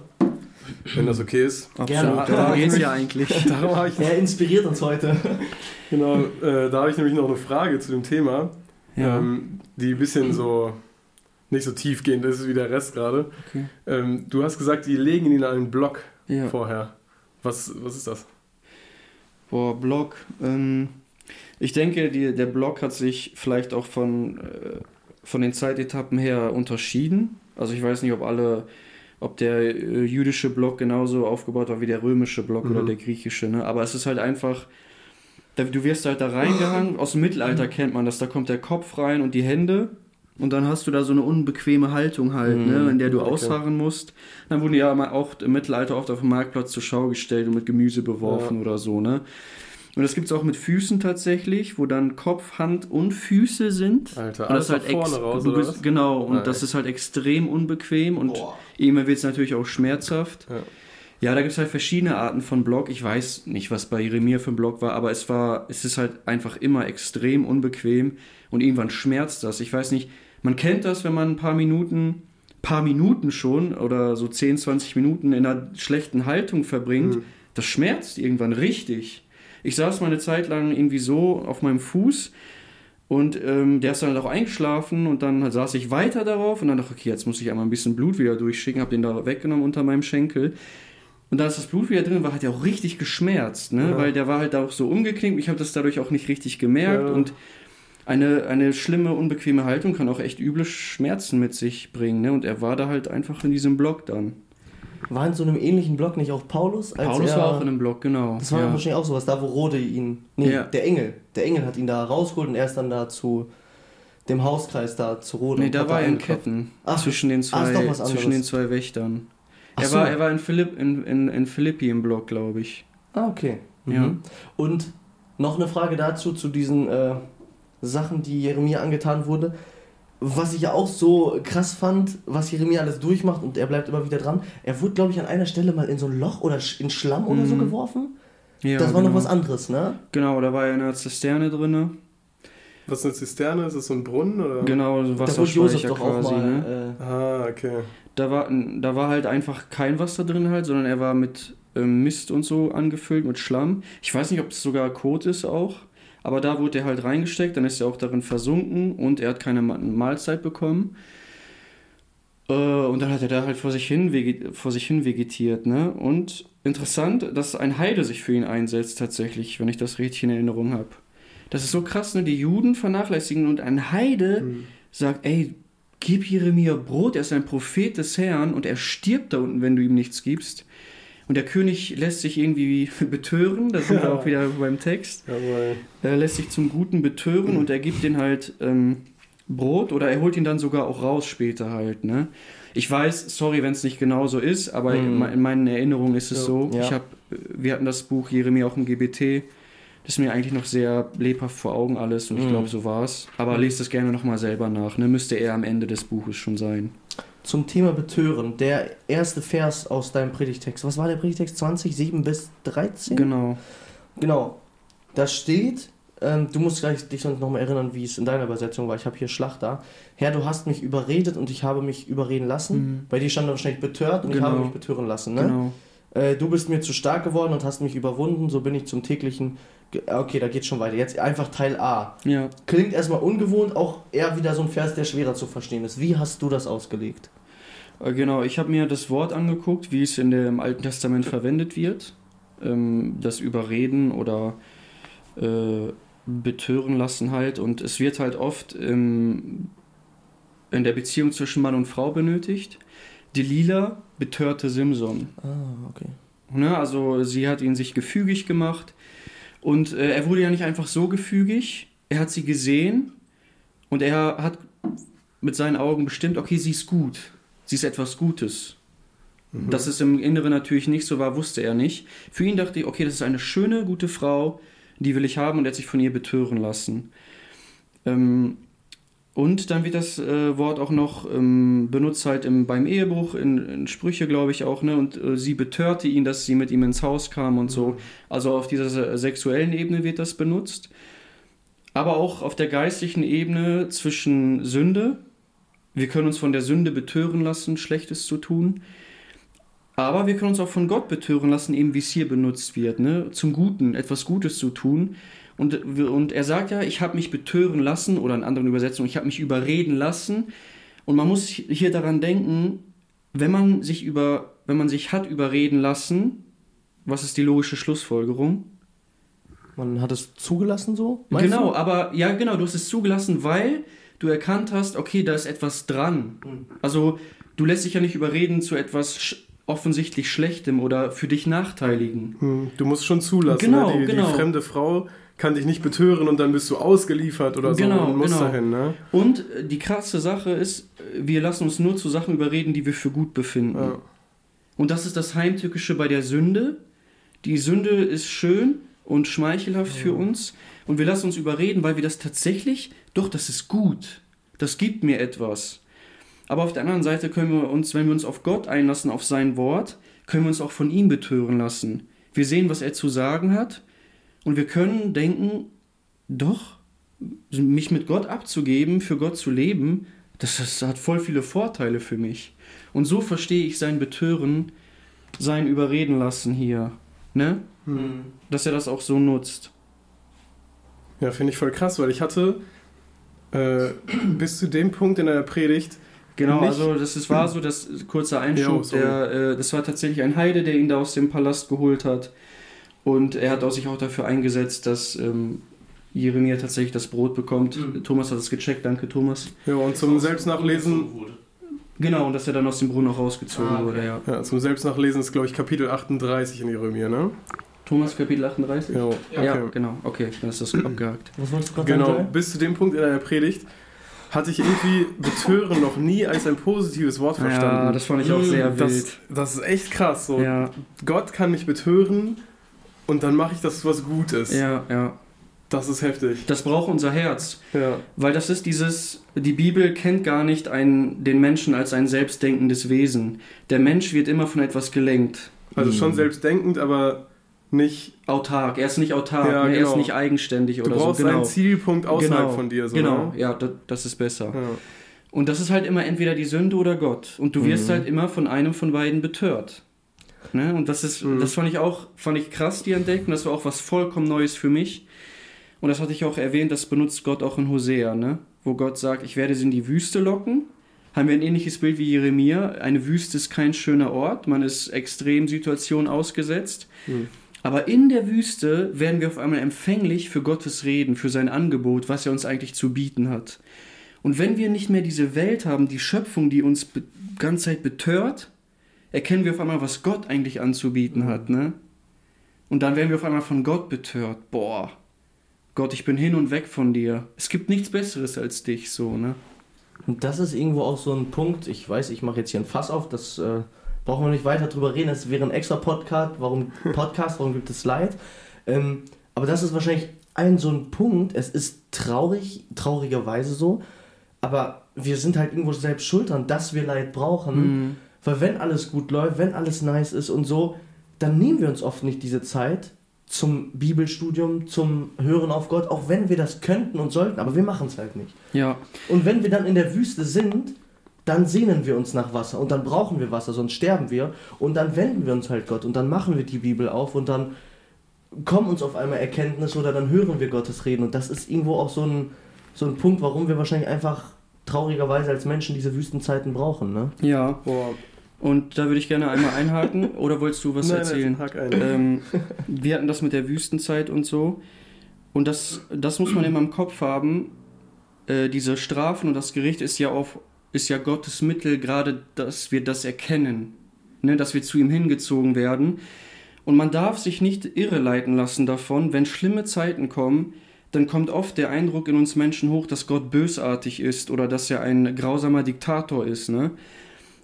wenn das okay ist. Gerne. Absolut, darum geht's ja eigentlich. Darum habe ich, Er inspiriert uns heute. genau, äh, da habe ich nämlich noch eine Frage zu dem Thema, Ja. ähm, die ein bisschen so nicht so tiefgehend ist wie der Rest gerade. Okay. Ähm, du hast gesagt, die legen ihn in einen Block ja. vorher. Was, was ist das? Boah, Block. Ähm, ich denke, die, der Block hat sich vielleicht auch von, äh, von den Zeitetappen her unterschieden. Also ich weiß nicht, ob alle, ob der äh, jüdische Block genauso aufgebaut war wie der römische Block Mhm. oder der griechische. Ne? Aber es ist halt einfach, da, du wirst halt da reingehangen. Aus dem Mittelalter kennt man das. Da kommt der Kopf rein und die Hände. Und dann hast du da so eine unbequeme Haltung halt, Mhm, ne, in der du okay. ausharren musst. Dann wurden die ja auch im Mittelalter oft auf dem Marktplatz zur Schau gestellt und mit Gemüse beworfen Ja. oder so, ne? Und das gibt es auch mit Füßen tatsächlich, wo dann Kopf, Hand und Füße sind. Alter, Und das halt vorne raus, oder bist? Genau, und Nein. das ist halt extrem unbequem und Boah. irgendwann wird es natürlich auch schmerzhaft. Ja. Ja, da gibt es halt verschiedene Arten von Block. Ich weiß nicht, was bei Jeremia für ein Block war, aber es war, es ist halt einfach immer extrem unbequem und irgendwann schmerzt das. Ich weiß nicht, man kennt das, wenn man ein paar Minuten, paar Minuten schon oder so 10, 20 Minuten in einer schlechten Haltung verbringt. Mhm. Das schmerzt irgendwann richtig. Ich saß mal eine Zeit lang irgendwie so auf meinem Fuß und ähm, der ist dann halt auch eingeschlafen und dann saß ich weiter darauf und dann dachte ich, okay, jetzt muss ich einmal ein bisschen Blut wieder durchschicken, habe den da weggenommen unter meinem Schenkel. Und als das Blut wieder drin war, hat er auch richtig geschmerzt, ne? Ja. weil der war halt auch so umgeknickt. Ich habe das dadurch auch nicht richtig gemerkt Ja. und eine, eine schlimme, unbequeme Haltung kann auch echt üble Schmerzen mit sich bringen. Ne? Und er war da halt einfach in diesem Block dann. War in so einem ähnlichen Block nicht auch Paulus? Als Paulus er, war auch in einem Block, genau. Das war ja. wahrscheinlich auch sowas, da wo Rode ihn. Nee, Ja. der Engel. Der Engel hat ihn da rausgeholt und er ist dann da zu dem Hauskreis da zu Rode. Nee, da war er in. Ketten Ach, zwischen den ah, zwei, ist doch was anderes. zwischen den zwei Wächtern. Ach Er so. war, er war in, Philipp, in, in, in Philippi im Block, glaube ich. Ah, okay. Ja. Mhm. Und noch eine Frage dazu, zu diesen äh, Sachen, die Jeremia angetan wurde. Was ich ja auch so krass fand, was Jeremia alles durchmacht und er bleibt immer wieder dran. Er wurde, glaube ich, an einer Stelle mal in so ein Loch oder in Schlamm oder so Mhm. geworfen. Ja, das war genau. noch was anderes, ne? Genau, da war er in einer Zisterne drinne. Was ist eine Zisterne? Ist das so ein Brunnen? Oder? Genau, so Da wurde Josef Wasserspeicher doch auch quasi. mal. Ne? Äh, Ah, okay. Da, war, da war halt einfach kein Wasser drin halt, sondern er war mit ähm, Mist und so angefüllt, mit Schlamm. Ich weiß nicht, ob es sogar Kot ist auch. Aber da wurde er halt reingesteckt, dann ist er auch darin versunken und er hat keine Ma- Mahlzeit bekommen. Äh, und dann hat er da halt vor sich hin, vor sich hin vegetiert. Ne? Und interessant, dass ein Heide sich für ihn einsetzt, tatsächlich, wenn ich das richtig in Erinnerung habe. Das ist so krass, ne? Die Juden vernachlässigen und ein Heide Hm. sagt, ey, gib Jeremia Brot, er ist ein Prophet des Herrn und er stirbt da unten, wenn du ihm nichts gibst. Und der König lässt sich irgendwie betören, da sind wir auch wieder beim Text. Jawohl. Er lässt sich zum Guten betören und er gibt den halt ähm, Brot oder er holt ihn dann sogar auch raus später halt, ne? Ich weiß, sorry, wenn es nicht genau so ist, aber Mhm. in in meinen Erinnerungen ist es Ja. so. Ja. Ich hab, wir hatten das Buch Jeremia auch im GBT Das ist mir eigentlich noch sehr lebhaft vor Augen alles und ich Mhm. glaube, so war es. Aber lest es gerne nochmal selber nach. Ne? Müsste eher am Ende des Buches schon sein. Zum Thema Betören, der erste Vers aus deinem Predigtext. Was war der Predigtext? 20, 7 bis 13? Genau. Genau. Da steht, ähm, du musst gleich dich sonst nochmal erinnern, wie es in deiner Übersetzung war. Ich habe hier Schlachter. Herr, du hast mich überredet und ich habe mich überreden lassen. Mhm. Bei dir stand wahrscheinlich betört und ich Genau. habe mich betören lassen. Ne? Genau. Äh, du bist mir zu stark geworden und hast mich überwunden, so bin ich zum täglichen. Ge okay, da geht's schon weiter. Jetzt einfach Teil A. Ja. Klingt erstmal ungewohnt, auch eher wieder so ein Vers, der schwerer zu verstehen ist. Wie hast du das ausgelegt? Äh, Genau, ich habe mir das Wort angeguckt, wie es in dem Alten Testament verwendet wird. Ähm, das Überreden oder äh, betören lassen halt. Und es wird halt oft im, in der Beziehung zwischen Mann und Frau benötigt. Delilah betörte Simson. Ah, okay. Ne? Also sie hat ihn sich gefügig gemacht. Und äh, er wurde ja nicht einfach so gefügig. Er hat sie gesehen und er hat mit seinen Augen bestimmt, okay, sie ist gut. Sie ist etwas Gutes. Mhm. Dass es im Inneren natürlich nicht so war, wusste er nicht. Für ihn dachte ich, okay, das ist eine schöne, gute Frau, die will ich haben und er hat sich von ihr betören lassen. Ähm, und dann wird das äh, Wort auch noch ähm, benutzt halt im, beim Ehebruch, in, in Sprüche glaube ich auch, ne? Und äh, sie betörte ihn, dass sie mit ihm ins Haus kam und so. Also auf dieser se- sexuellen Ebene wird das benutzt. Aber auch auf der geistlichen Ebene zwischen Sünde. Wir können uns von der Sünde betören lassen, Schlechtes zu tun. Aber wir können uns auch von Gott betören lassen, eben wie es hier benutzt wird, ne? zum Guten, etwas Gutes zu tun. Und, und er sagt ja, ich habe mich betören lassen, oder in anderen Übersetzungen, ich habe mich überreden lassen. Und man muss hier daran denken, wenn man sich über, wenn man sich hat überreden lassen, was ist die logische Schlussfolgerung? Man hat es zugelassen so? genau, du? aber ja, genau, du hast es zugelassen, weil du erkannt hast, okay, da ist etwas dran. Also, du lässt dich ja nicht überreden zu etwas sch offensichtlich Schlechtem oder für dich Nachteiligen. Hm, Du musst schon zulassen. Genau, ne? die, genau. die fremde Frau kann dich nicht betören und dann bist du ausgeliefert oder Genau, so und musst genau. dahin. Ne? Und äh, die krasse Sache ist, äh, wir lassen uns nur zu Sachen überreden, die wir für gut befinden. Ja. Und das ist das Heimtückische bei der Sünde. Die Sünde ist schön und schmeichelhaft für uns. Und wir lassen uns überreden, weil wir das tatsächlich, doch, das ist gut. Das gibt mir etwas. Aber auf der anderen Seite können wir uns, wenn wir uns auf Gott einlassen, auf sein Wort, können wir uns auch von ihm betören lassen. Wir sehen, was er zu sagen hat. Und wir können denken, doch, mich mit Gott abzugeben, für Gott zu leben, das, das hat voll viele Vorteile für mich. Und so verstehe ich sein Betören, sein Überreden lassen hier. Ne? Mhm. Dass er das auch so nutzt. Ja, finde ich voll krass, weil ich hatte äh, bis zu dem Punkt in einer Predigt, Genau, Nicht- also das ist, war so, das kurzer Einschub, sorry. der, äh, das war tatsächlich ein Heide, der ihn da aus dem Palast geholt hat. Und er hat auch sich auch dafür eingesetzt, dass ähm, Jeremia tatsächlich das Brot bekommt. Mhm. Thomas hat es gecheckt, danke Thomas. ja, und zum Selbstnachlesen, Genau, und dass er dann aus dem Brunnen auch rausgezogen Ah, okay. wurde, ja. ja, zum Selbstnachlesen ist, glaube ich, Kapitel 38 in Jeremia, ne? Thomas Kapitel 38? Ja, Ja, okay. genau, okay, dann ist das abgehakt. Was wolltest du gerade Genau, sagen? bis zu dem Punkt in einer Predigt hatte ich irgendwie Betören noch nie als ein positives Wort verstanden. Ja, das fand ich auch sehr das, wild. das ist echt krass. So. Ja, Gott kann mich betören und dann mache ich das, was gut ist. ja, ja. Das ist heftig. Das braucht unser Herz. Ja. Weil das ist dieses, die Bibel kennt gar nicht einen, den Menschen als ein selbstdenkendes Wesen. Der Mensch wird immer von etwas gelenkt. Also Mhm. schon selbstdenkend, aber nicht. Autark. Er ist nicht autark, Ja, ne? er ist genau. nicht eigenständig Du oder brauchst so. Genau. einen Zielpunkt außerhalb Genau. von dir. So, genau, Ne? ja, das, das ist besser. Ja. Und das ist halt immer entweder die Sünde oder Gott. Und du wirst Mhm. halt immer von einem von beiden betört. Ne? Und das ist, Mhm. das fand ich auch, fand ich krass, die Entdeckung. Das war auch was vollkommen Neues für mich. Und das hatte ich auch erwähnt, das benutzt Gott auch in Hosea, ne? Wo Gott sagt, ich werde sie in die Wüste locken. Haben wir ein ähnliches Bild wie Jeremia. Eine Wüste ist kein schöner Ort. Man ist Extremsituationen ausgesetzt. Mhm. Aber in der Wüste werden wir auf einmal empfänglich für Gottes Reden, für sein Angebot, was er uns eigentlich zu bieten hat. Und wenn wir nicht mehr diese Welt haben, die Schöpfung, die uns die ganze Zeit betört, erkennen wir auf einmal, was Gott eigentlich anzubieten hat, ne? Und dann werden wir auf einmal von Gott betört. Boah, Gott, ich bin hin und weg von dir. Es gibt nichts Besseres als dich, so, ne? Und das ist irgendwo auch so ein Punkt, ich weiß, ich mache jetzt hier ein Fass auf, das äh, brauchen wir nicht weiter drüber reden, das wäre ein extra Podcast, warum Podcast, warum gibt es Leid? Ähm, Aber das ist wahrscheinlich ein so ein Punkt. Es ist traurig, traurigerweise so. Aber wir sind halt irgendwo selbst schuld dran, dass wir Leid brauchen. Mhm. Weil wenn alles gut läuft, wenn alles nice ist und so, dann nehmen wir uns oft nicht diese Zeit zum Bibelstudium, zum Hören auf Gott, auch wenn wir das könnten und sollten, aber wir machen es halt nicht. Ja, Und wenn wir dann in der Wüste sind, dann sehnen wir uns nach Wasser und dann brauchen wir Wasser, sonst sterben wir und dann wenden wir uns halt Gott und dann machen wir die Bibel auf und dann kommen uns auf einmal Erkenntnisse oder dann hören wir Gottes Reden und das ist irgendwo auch so ein, so ein Punkt, warum wir wahrscheinlich einfach traurigerweise als Menschen diese Wüstenzeiten brauchen, ne? ja. Boah. Und da würde ich gerne einmal einhaken. Oder wolltest du was Nein, erzählen? Nein, hack ein. ähm, wir hatten das mit der Wüstenzeit und so. Und das, das muss man immer im Kopf haben. Äh, diese Strafen und das Gericht ist ja auf, ist ja Gottes Mittel, gerade dass wir das erkennen. Ne, dass wir zu ihm hingezogen werden. Und man darf sich nicht irreleiten lassen davon, wenn schlimme Zeiten kommen, dann kommt oft der Eindruck in uns Menschen hoch, dass Gott bösartig ist oder dass er ein grausamer Diktator ist. Ne?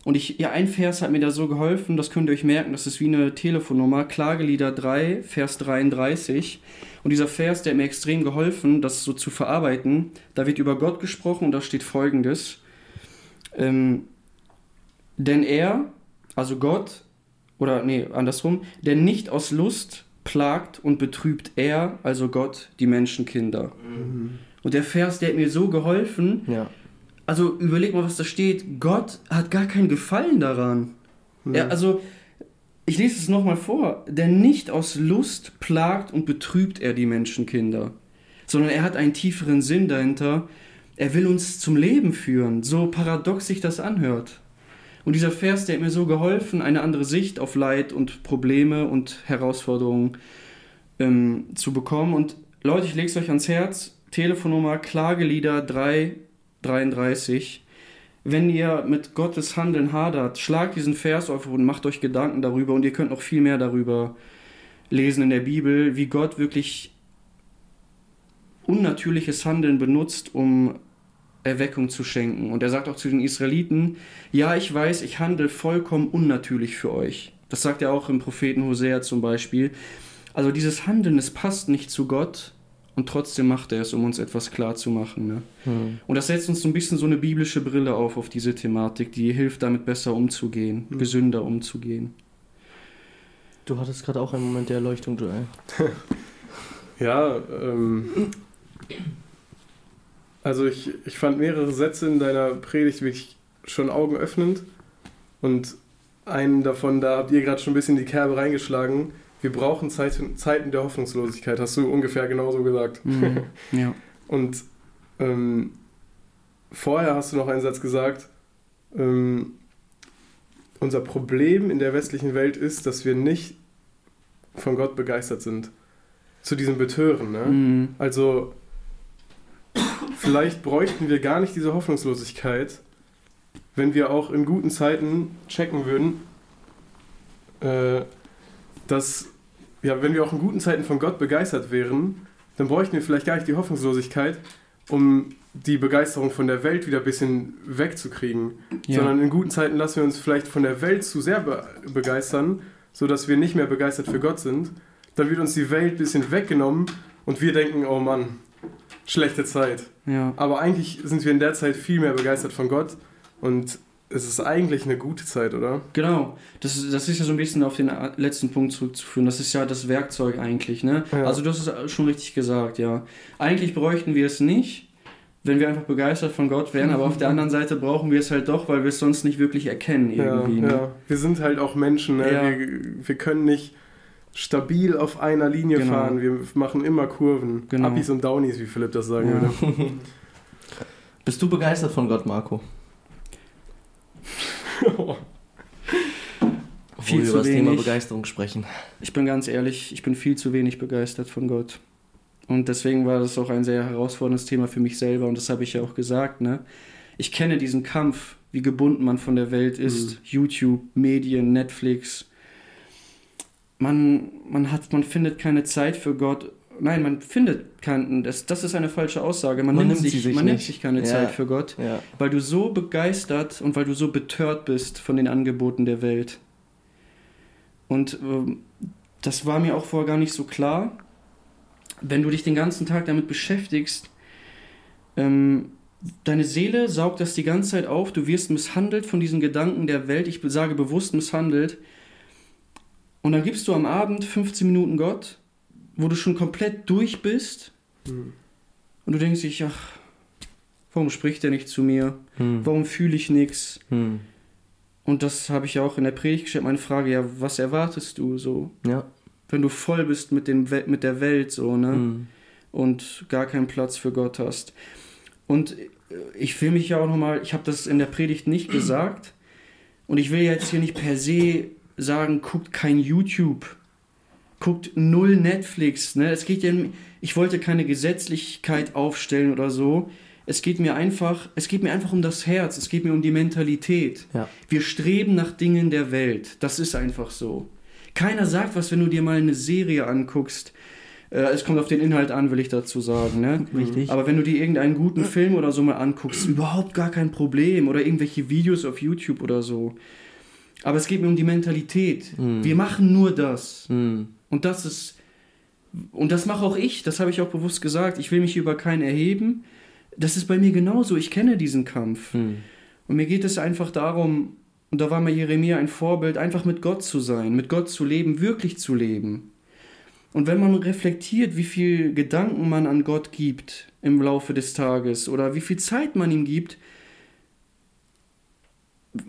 Und ich, ja, ein Vers hat mir da so geholfen, das könnt ihr euch merken, das ist wie eine Telefonnummer, Klagelieder 3, Vers 33. Und dieser Vers, der hat mir extrem geholfen, das so zu verarbeiten. Da wird über Gott gesprochen und da steht folgendes. Ähm, denn er, also Gott, oder nee, andersrum, denn nicht aus Lust plagt und betrübt er, also Gott, die Menschenkinder. Und der Vers, der hat mir so geholfen, Ja. also überleg mal, was da steht. Gott hat gar keinen Gefallen daran. Er, also, ich lese es nochmal vor. Denn nicht aus Lust plagt und betrübt er die Menschenkinder, sondern er hat einen tieferen Sinn dahinter. Er will uns zum Leben führen, so paradox sich das anhört. Und dieser Vers, der hat mir so geholfen, eine andere Sicht auf Leid und Probleme und Herausforderungen ähm, zu bekommen. Und Leute, ich lege es euch ans Herz. Telefonnummer Klagelieder 333. Wenn ihr mit Gottes Handeln hadert, schlagt diesen Vers auf und macht euch Gedanken darüber. Und ihr könnt noch viel mehr darüber lesen in der Bibel, wie Gott wirklich unnatürliches Handeln benutzt, um Erweckung zu schenken. Und er sagt auch zu den Israeliten, ja, ich weiß, ich handle vollkommen unnatürlich für euch. Das sagt er auch im Propheten Hosea zum Beispiel. Also dieses Handeln, es passt nicht zu Gott und trotzdem macht er es, um uns etwas klar zu machen. Ne? Hm. Und das setzt uns so ein bisschen so eine biblische Brille auf, auf diese Thematik, die hilft damit besser umzugehen, Mhm. gesünder umzugehen. Du hattest gerade auch einen Moment der Erleuchtung, Joel. Ja, ähm, also ich, ich fand mehrere Sätze in deiner Predigt wirklich schon augenöffnend und einen davon, da habt ihr gerade schon ein bisschen die Kerbe reingeschlagen. Wir brauchen Zeiten, Zeiten der Hoffnungslosigkeit, hast du ungefähr genauso gesagt. Mhm. ja. Und ähm, vorher hast du noch einen Satz gesagt, ähm, unser Problem in der westlichen Welt ist, dass wir nicht von Gott begeistert sind. Zu diesem Betören. Ne? Mhm. Also vielleicht bräuchten wir gar nicht diese Hoffnungslosigkeit, wenn wir auch in guten Zeiten checken würden, äh, dass, ja, wenn wir auch in guten Zeiten von Gott begeistert wären, dann bräuchten wir vielleicht gar nicht die Hoffnungslosigkeit, um die Begeisterung von der Welt wieder ein bisschen wegzukriegen. Ja. Sondern in guten Zeiten lassen wir uns vielleicht von der Welt zu sehr be begeistern, sodass wir nicht mehr begeistert für Gott sind. Dann wird uns die Welt ein bisschen weggenommen und wir denken, oh Mann, schlechte Zeit. ja. Aber eigentlich sind wir in der Zeit viel mehr begeistert von Gott und es ist eigentlich eine gute Zeit, oder? Genau, das, ist- das ist ja so ein bisschen auf den letzten Punkt zurückzuführen. Das ist ja das Werkzeug eigentlich, ne? Ja. Also du hast es schon richtig gesagt, ja. Eigentlich bräuchten wir es nicht, wenn wir einfach begeistert von Gott wären, aber auf der anderen Seite brauchen wir es halt doch, weil wir es sonst nicht wirklich erkennen irgendwie. ja, ne? ja. Wir sind halt auch Menschen, ne? Wir, wir können nicht stabil auf einer Linie Genau. fahren, wir machen immer Kurven. Genau. Uppies und Downies, wie Philipp das sagen Ja. würde. Bist du begeistert von Gott, Marco? Viel wir zu über das Thema wenig. Begeisterung sprechen. Ich bin ganz ehrlich, ich bin viel zu wenig begeistert von Gott. Und deswegen war das auch ein sehr herausforderndes Thema für mich selber und das habe ich ja auch gesagt, ne? Ich kenne diesen Kampf, wie gebunden man von der Welt ist, YouTube, Medien, Netflix. Man, man hat, man findet keine Zeit für Gott. Nein, man findet keinen, das, das ist eine falsche Aussage. Man, Man nimmt, sich, sich man nimmt sich keine Ja. Zeit für Gott, Ja. weil du so begeistert und weil du so betört bist von den Angeboten der Welt. Und ähm, das war mir auch vorher gar nicht so klar. wenn du dich den ganzen Tag damit beschäftigst, ähm, deine Seele saugt das die ganze Zeit auf, du wirst misshandelt von diesen Gedanken der Welt, ich sage bewusst misshandelt. Und dann gibst du am Abend 15 Minuten Gott, wo du schon komplett durch bist. Hm. Und du denkst dich, ach, warum spricht er nicht zu mir? Hm. Warum fühle ich nichts? Hm. Und das habe ich ja auch in der Predigt gestellt, meine Frage, ja, was erwartest du so? Ja. Wenn du voll bist mit, dem We mit der Welt so, ne? Hm. Und gar keinen Platz für Gott hast. Und äh, ich will mich ja auch nochmal, ich habe das in der Predigt nicht gesagt. Und ich will jetzt hier nicht per se sagen, guckt kein YouTube. Guckt null Netflix. Ne? Es geht ja, ich wollte keine Gesetzlichkeit aufstellen oder so. Es geht mir einfach, es geht mir einfach um das Herz, es geht mir um die Mentalität. Ja. Wir streben nach Dingen der Welt. Das ist einfach so. Keiner sagt was, wenn du dir mal eine Serie anguckst. Äh, es kommt auf den Inhalt an, will ich dazu sagen. Ne? Richtig. Aber wenn du dir irgendeinen guten Film oder so mal anguckst, überhaupt gar kein Problem. Oder irgendwelche Videos auf YouTube oder so. Aber es geht mir um die Mentalität. Mhm. Wir machen nur das. Hm. Und das ist. Und das mache auch ich, das habe ich auch bewusst gesagt. Ich will mich über keinen erheben. Das ist bei mir genauso. Ich kenne diesen Kampf. Hm. Und mir geht es einfach darum, und da war mir Jeremia ein Vorbild, einfach mit Gott zu sein, mit Gott zu leben, wirklich zu leben. Und wenn man reflektiert, wie viel Gedanken man an Gott gibt im Laufe des Tages oder wie viel Zeit man ihm gibt,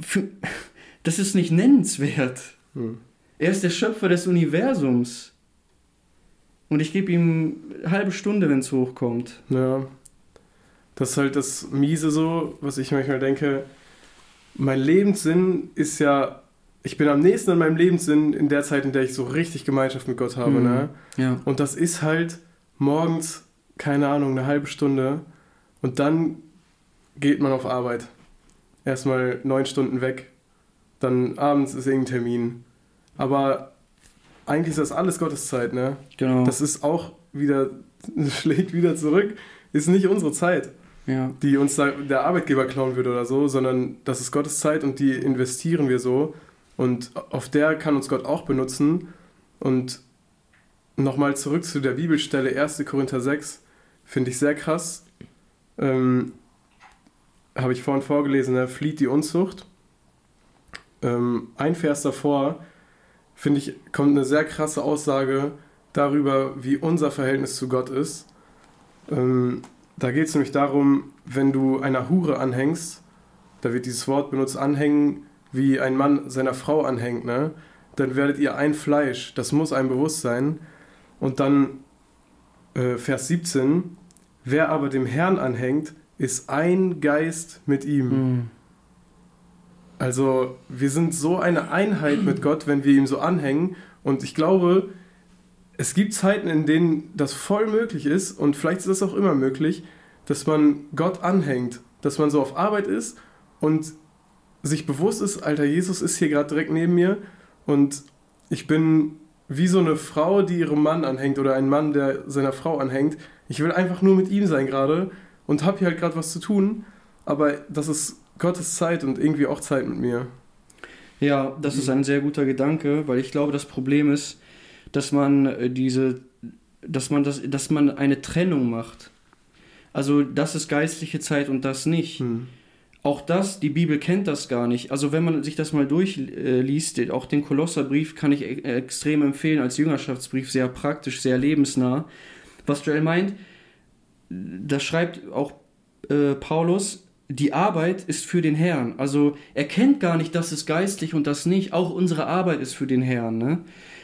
für, das ist nicht nennenswert. Hm. Er ist der Schöpfer des Universums. Und ich gebe ihm eine halbe Stunde, wenn es hochkommt. Ja. Das ist halt das Miese so, was ich manchmal denke. Mein Lebenssinn ist ja, ich bin am nächsten an meinem Lebenssinn in der Zeit, in der ich so richtig Gemeinschaft mit Gott habe. Mhm. Ne? Ja. Und das ist halt morgens, keine Ahnung, eine halbe Stunde. Und dann geht man auf Arbeit. Erstmal neun Stunden weg. Dann abends ist irgendein Termin. Aber eigentlich ist das alles Gottes Zeit, ne? Genau. Das ist auch wieder, schlägt wieder zurück, ist nicht unsere Zeit, ja. die uns da der Arbeitgeber klauen würde oder so, sondern das ist Gottes Zeit und die investieren wir so. Und auf der kann uns Gott auch benutzen. Und nochmal zurück zu der Bibelstelle 1. Korinther 6, finde ich sehr krass. Ähm, Habe ich vorhin vorgelesen, ne? flieht die Unzucht. Ähm, ein Vers davor, finde ich, kommt eine sehr krasse Aussage darüber, wie unser Verhältnis zu Gott ist. Ähm, da geht es nämlich darum, wenn du einer Hure anhängst, da wird dieses Wort benutzt, anhängen, wie ein Mann seiner Frau anhängt, ne? dann werdet ihr ein Fleisch, das muss einem bewusst sein. Und dann äh, Vers 17, wer aber dem Herrn anhängt, ist ein Geist mit ihm. Mhm. Also wir sind so eine Einheit mit Gott, wenn wir ihm so anhängen. Und ich glaube, es gibt Zeiten, in denen das voll möglich ist und vielleicht ist es auch immer möglich, dass man Gott anhängt, dass man so auf Arbeit ist und sich bewusst ist, Alter, Jesus ist hier gerade direkt neben mir und ich bin wie so eine Frau, die ihrem Mann anhängt oder ein Mann, der seiner Frau anhängt. Ich will einfach nur mit ihm sein gerade und habe hier halt gerade was zu tun, aber das ist Gottes Zeit und irgendwie auch Zeit mit mir. Ja, das ist ein sehr guter Gedanke, weil ich glaube, das Problem ist, dass man äh, diese, dass man das, dass man eine Trennung macht. Also das ist geistliche Zeit und das nicht. Hm. Auch das, die Bibel kennt das gar nicht. Also wenn man sich das mal durchliest, äh, auch den Kolosserbrief kann ich e extrem empfehlen als Jüngerschaftsbrief, sehr praktisch, sehr lebensnah. Was Joel meint, da schreibt auch äh, Paulus, die Arbeit ist für den Herrn. Also er kennt gar nicht, das ist geistlich und das nicht. Auch unsere Arbeit ist für den Herrn. Ne?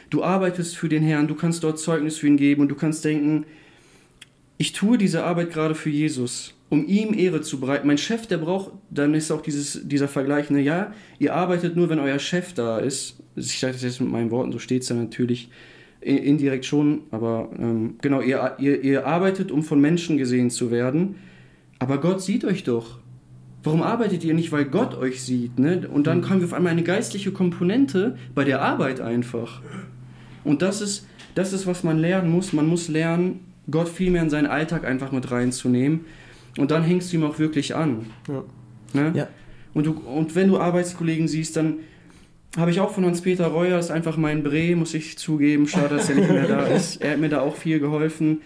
Du arbeitest für den Herrn, du kannst dort Zeugnis für ihn geben und du kannst denken, ich tue diese Arbeit gerade für Jesus, um ihm Ehre zu bereiten. Mein Chef, der braucht, dann ist auch dieses, dieser Vergleich, ne, ja, ihr arbeitet nur, wenn euer Chef da ist. Ich sage das jetzt mit meinen Worten, so steht es ja natürlich indirekt schon, aber ähm, genau, ihr, ihr, ihr arbeitet, um von Menschen gesehen zu werden, aber Gott sieht euch doch. Warum arbeitet ihr nicht, weil Gott euch sieht? Ne? Und dann haben wir auf einmal eine geistliche Komponente bei der Arbeit einfach. Und das ist, das ist, was man lernen muss. Man muss lernen, Gott viel mehr in seinen Alltag einfach mit reinzunehmen. Und dann hängst du ihm auch wirklich an. Ja. Ne? Ja. Und, du, und wenn du Arbeitskollegen siehst, dann habe ich auch von Hans-Peter Reuer, ist einfach mein Bre, muss ich zugeben. Schade, dass er nicht mehr da ist. Er hat mir da auch viel geholfen.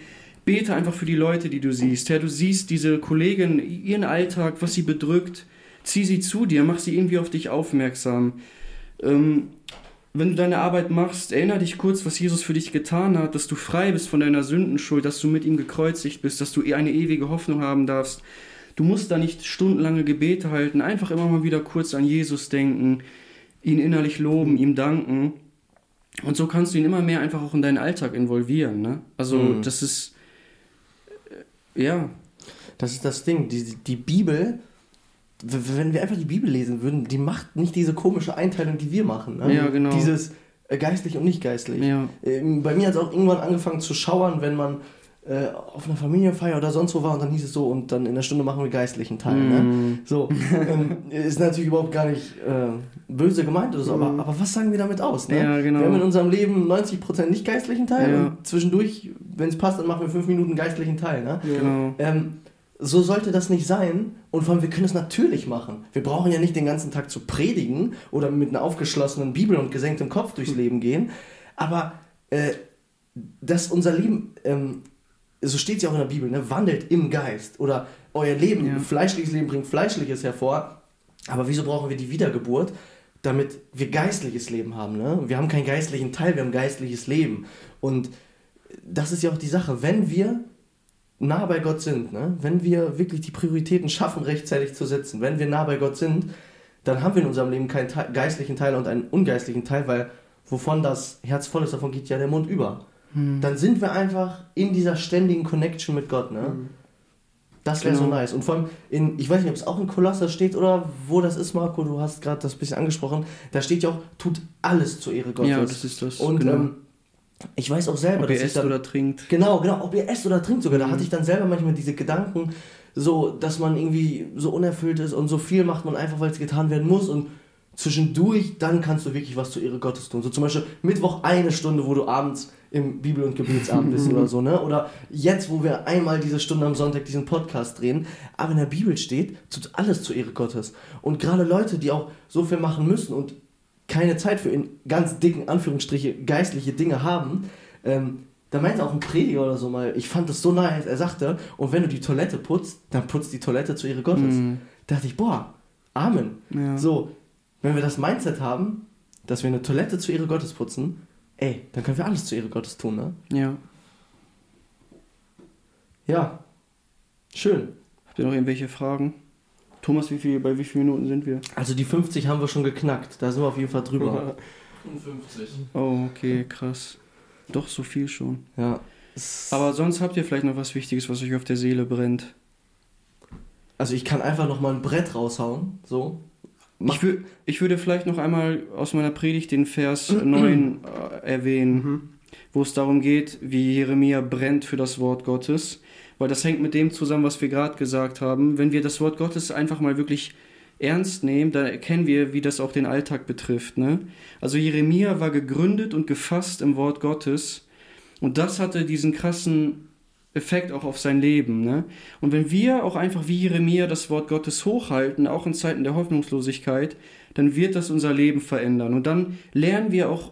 Bete einfach für die Leute, die du siehst. Herr, du siehst diese Kollegin, ihren Alltag, was sie bedrückt. Zieh sie zu dir, mach sie irgendwie auf dich aufmerksam. Ähm, wenn du deine Arbeit machst, erinnere dich kurz, was Jesus für dich getan hat, dass du frei bist von deiner Sündenschuld, dass du mit ihm gekreuzigt bist, dass du eine ewige Hoffnung haben darfst. Du musst da nicht stundenlange Gebete halten, einfach immer mal wieder kurz an Jesus denken, ihn innerlich loben, ihm danken. Und so kannst du ihn immer mehr einfach auch in deinen Alltag involvieren. Ne? Also Mhm. das ist, ja, Das ist das Ding. Die, die Bibel, wenn wir einfach die Bibel lesen würden, die macht nicht diese komische Einteilung, die wir machen. Ne? Ja, genau. Dieses äh, geistlich und nicht geistlich. ja, Ähm, Bei mir hat es auch irgendwann angefangen zu schauern, wenn man äh, auf einer Familienfeier oder sonst wo war und dann hieß es so und dann in der Stunde machen wir geistlichen Teil. Ne? Mm. So, ähm, ist natürlich überhaupt gar nicht äh, böse gemeint oder so, aber, Mhm. aber was sagen wir damit aus? Ne? Ja, genau. Wir haben in unserem Leben 90% nicht geistlichen Teil Ja. und zwischendurch, wenn es passt, dann machen wir 5 Minuten geistlichen Teil. Ne? genau. Ähm, so sollte das nicht sein und vor allem, wir können es natürlich machen. Wir brauchen ja nicht den ganzen Tag zu predigen oder mit einer aufgeschlossenen Bibel und gesenktem Kopf durchs Leben gehen, aber äh, dass unser Leben, ähm, so steht es ja auch in der Bibel, ne, wandelt im Geist oder euer Leben, Ja. fleischliches Leben bringt fleischliches hervor, aber wieso brauchen wir die Wiedergeburt? Damit wir geistliches Leben haben. Ne? Wir haben keinen geistlichen Teil, wir haben geistliches Leben. Und das ist ja auch die Sache, wenn wir nah bei Gott sind, ne? wenn wir wirklich die Prioritäten schaffen, rechtzeitig zu setzen, wenn wir nah bei Gott sind, dann haben wir in unserem Leben keinen geistlichen Teil und einen ungeistlichen Teil, weil wovon das Herz voll ist, davon geht ja der Mund über. Hm. Dann sind wir einfach in dieser ständigen Connection mit Gott. Ne? Das wäre so Genau. nice. Und vor allem, in, ich weiß nicht, ob es auch in Kolosser steht oder wo das ist, Marco, du hast gerade das bisschen angesprochen, da steht ja auch, tut alles zur Ehre Gottes. Ja, das ist das. und genau. ähm, ich weiß auch selber, Ob ihr dass ich esst dann, oder trinkt. Genau, genau, ob ihr esst oder trinkt sogar. Da Mhm. hatte ich dann selber manchmal diese Gedanken, so, dass man irgendwie so unerfüllt ist und so viel macht man einfach, weil es getan werden muss und zwischendurch, dann kannst du wirklich was zur Ehre Gottes tun. So zum Beispiel Mittwoch eine Stunde, wo du abends im Bibel- und Gebetsabend bist oder so, ne? Oder jetzt, wo wir einmal diese Stunde am Sonntag diesen Podcast drehen. Aber in der Bibel steht, tut alles zur Ehre Gottes. Und gerade Leute, die auch so viel machen müssen und keine Zeit für in ganz dicken Anführungsstriche geistliche Dinge haben, ähm, da meinte auch ein Prediger oder so mal, ich fand das so nice, er sagte, und wenn du die Toilette putzt, dann putzt die Toilette zur Ehre Gottes. Mhm. Da dachte ich, boah, Amen. Ja. So, wenn wir das Mindset haben, dass wir eine Toilette zur Ehre Gottes putzen, ey, dann können wir alles zur Ehre Gottes tun, ne? ja. Ja. Schön. Habt ihr noch irgendwelche Fragen? Thomas, wie viel, bei wie vielen Minuten sind wir? Also die 50 haben wir schon geknackt, da sind wir auf jeden Fall drüber. 55. Oh, okay, krass. Doch, so viel schon. ja. Aber sonst habt ihr vielleicht noch was Wichtiges, was euch auf der Seele brennt. Also ich kann einfach noch mal ein Brett raushauen, so. Mach- Ich, wür ich würde vielleicht noch einmal aus meiner Predigt den Vers 9 äh, erwähnen, Mhm. wo es darum geht, wie Jeremia brennt für das Wort Gottes. Weil das hängt mit dem zusammen, was wir gerade gesagt haben. Wenn wir das Wort Gottes einfach mal wirklich ernst nehmen, dann erkennen wir, wie das auch den Alltag betrifft. Ne? Also Jeremia war gegründet und gefasst im Wort Gottes. Und das hatte diesen krassen Effekt auch auf sein Leben. Ne? Und wenn wir auch einfach wie Jeremia das Wort Gottes hochhalten, auch in Zeiten der Hoffnungslosigkeit, dann wird das unser Leben verändern. Und dann lernen wir auch,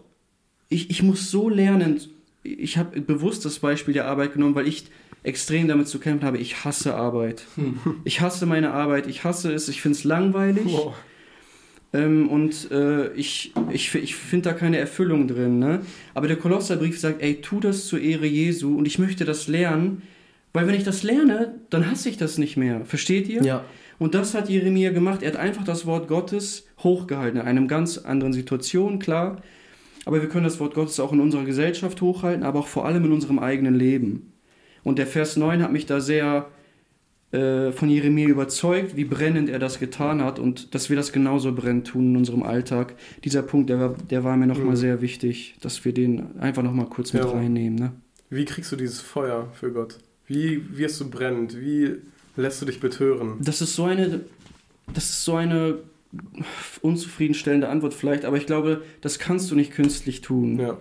ich, ich muss so lernen, ich habe bewusst das Beispiel der Arbeit genommen, weil ich extrem damit zu kämpfen habe, ich hasse Arbeit. Ich hasse meine Arbeit, ich hasse es, ich finde es langweilig. Wow. Ähm, und äh, ich, ich, ich finde da keine Erfüllung drin. Ne? Aber der Kolosserbrief sagt, ey, tu das zur Ehre Jesu und ich möchte das lernen, weil wenn ich das lerne, dann hasse ich das nicht mehr. Versteht ihr? Ja. Und das hat Jeremia gemacht. Er hat einfach das Wort Gottes hochgehalten, in einer ganz anderen Situation, klar. Aber wir können das Wort Gottes auch in unserer Gesellschaft hochhalten, aber auch vor allem in unserem eigenen Leben. Und der Vers 9 hat mich da sehr äh, von Jeremia überzeugt, wie brennend er das getan hat und dass wir das genauso brennend tun in unserem Alltag. Dieser Punkt, der war, der war mir nochmal Mhm. sehr wichtig, dass wir den einfach nochmal kurz mit Ja. reinnehmen. Ne? Wie kriegst du dieses Feuer für Gott? Wie wirst du brennend? Wie lässt du dich betören? Das ist so eine, das ist so eine unzufriedenstellende Antwort vielleicht, aber ich glaube, das kannst du nicht künstlich tun. Ja.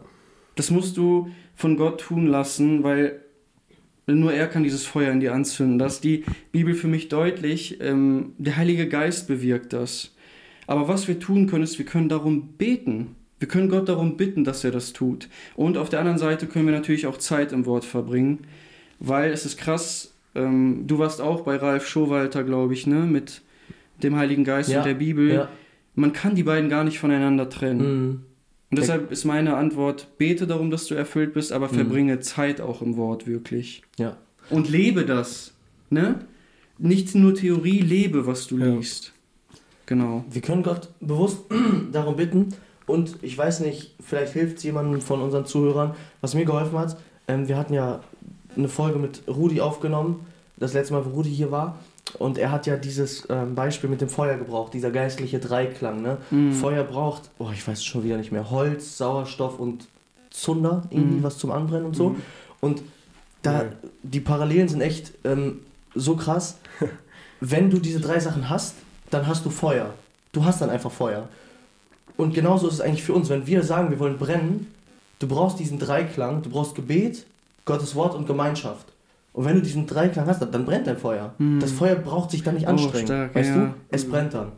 Das musst du von Gott tun lassen, weil nur er kann dieses Feuer in dir anzünden. Das ist die Bibel für mich deutlich. Ähm, der Heilige Geist bewirkt das. Aber was wir tun können, ist, wir können darum beten. Wir können Gott darum bitten, dass er das tut. Und auf der anderen Seite können wir natürlich auch Zeit im Wort verbringen, weil es ist krass. Ähm, du warst auch bei Ralf Schowalter, glaube ich, ne, mit dem Heiligen Geist Ja, und der Bibel. Ja. Man kann die beiden gar nicht voneinander trennen. Mhm. Und deshalb ist meine Antwort, bete darum, dass du erfüllt bist, aber Mhm. verbringe Zeit auch im Wort wirklich. Ja. Und lebe das. Ne? Nicht nur Theorie, lebe, was du Ja. liest. Genau. Wir können Gott bewusst darum bitten und ich weiß nicht, vielleicht hilft es jemandem von unseren Zuhörern, was mir geholfen hat. Ähm, wir hatten ja eine Folge mit Rudi aufgenommen, das letzte Mal, wo Rudi hier war. Und er hat ja dieses ähm, Beispiel mit dem Feuer gebraucht, dieser geistliche Dreiklang. Ne? Mhm. Feuer braucht, oh, ich weiß es schon wieder nicht mehr, Holz, Sauerstoff und Zunder, irgendwie Mhm. was zum Anbrennen und so. Mhm. Und da, Ja. die Parallelen sind echt ähm, so krass. Wenn du diese drei Sachen hast, dann hast du Feuer. Du hast dann einfach Feuer. Und genauso ist es eigentlich für uns. Wenn wir sagen, wir wollen brennen, du brauchst diesen Dreiklang, du brauchst Gebet, Gottes Wort und Gemeinschaft. Und wenn du diesen Dreiklang hast, dann brennt dein Feuer. Mhm. Das Feuer braucht sich dann nicht Oh, anstrengen. stark, weißt ja. du? Es brennt dann.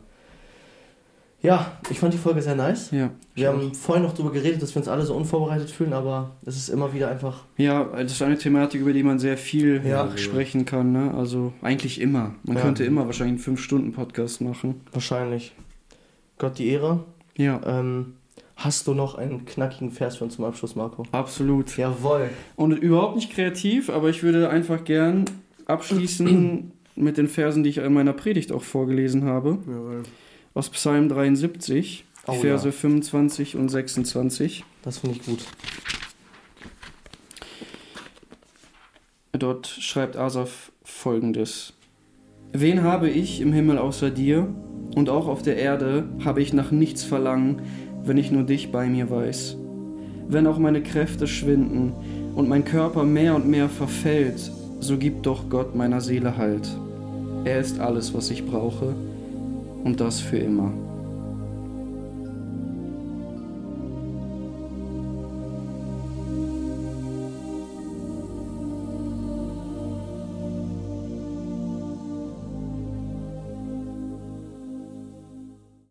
Ja, ich fand die Folge sehr nice. Ja. Wir haben vorhin noch darüber geredet, dass wir uns alle so unvorbereitet fühlen, aber es ist immer wieder einfach. Ja, das ist eine Thematik, über die man sehr viel Ja. sprechen kann. Ne? Also eigentlich immer. Man könnte immer wahrscheinlich einen 5-Stunden-Podcast machen. Wahrscheinlich. Gott die Ehre. Ja, Ähm, hast du noch einen knackigen Vers für uns zum Abschluss, Marco? absolut. Jawohl. Und überhaupt nicht kreativ, aber ich würde einfach gern abschließen mit den Versen, die ich in meiner Predigt auch vorgelesen habe. Jawohl. Aus Psalm 73, die Oh, Verse ja. 25 und 26. Das finde ich gut. Dort schreibt Asaf folgendes: Wen habe ich im Himmel außer dir? Und auch auf der Erde habe ich nach nichts verlangen, wenn ich nur dich bei mir weiß. Wenn auch meine Kräfte schwinden und mein Körper mehr und mehr verfällt, so gibt doch Gott meiner Seele Halt. Er ist alles, was ich brauche, und das für immer.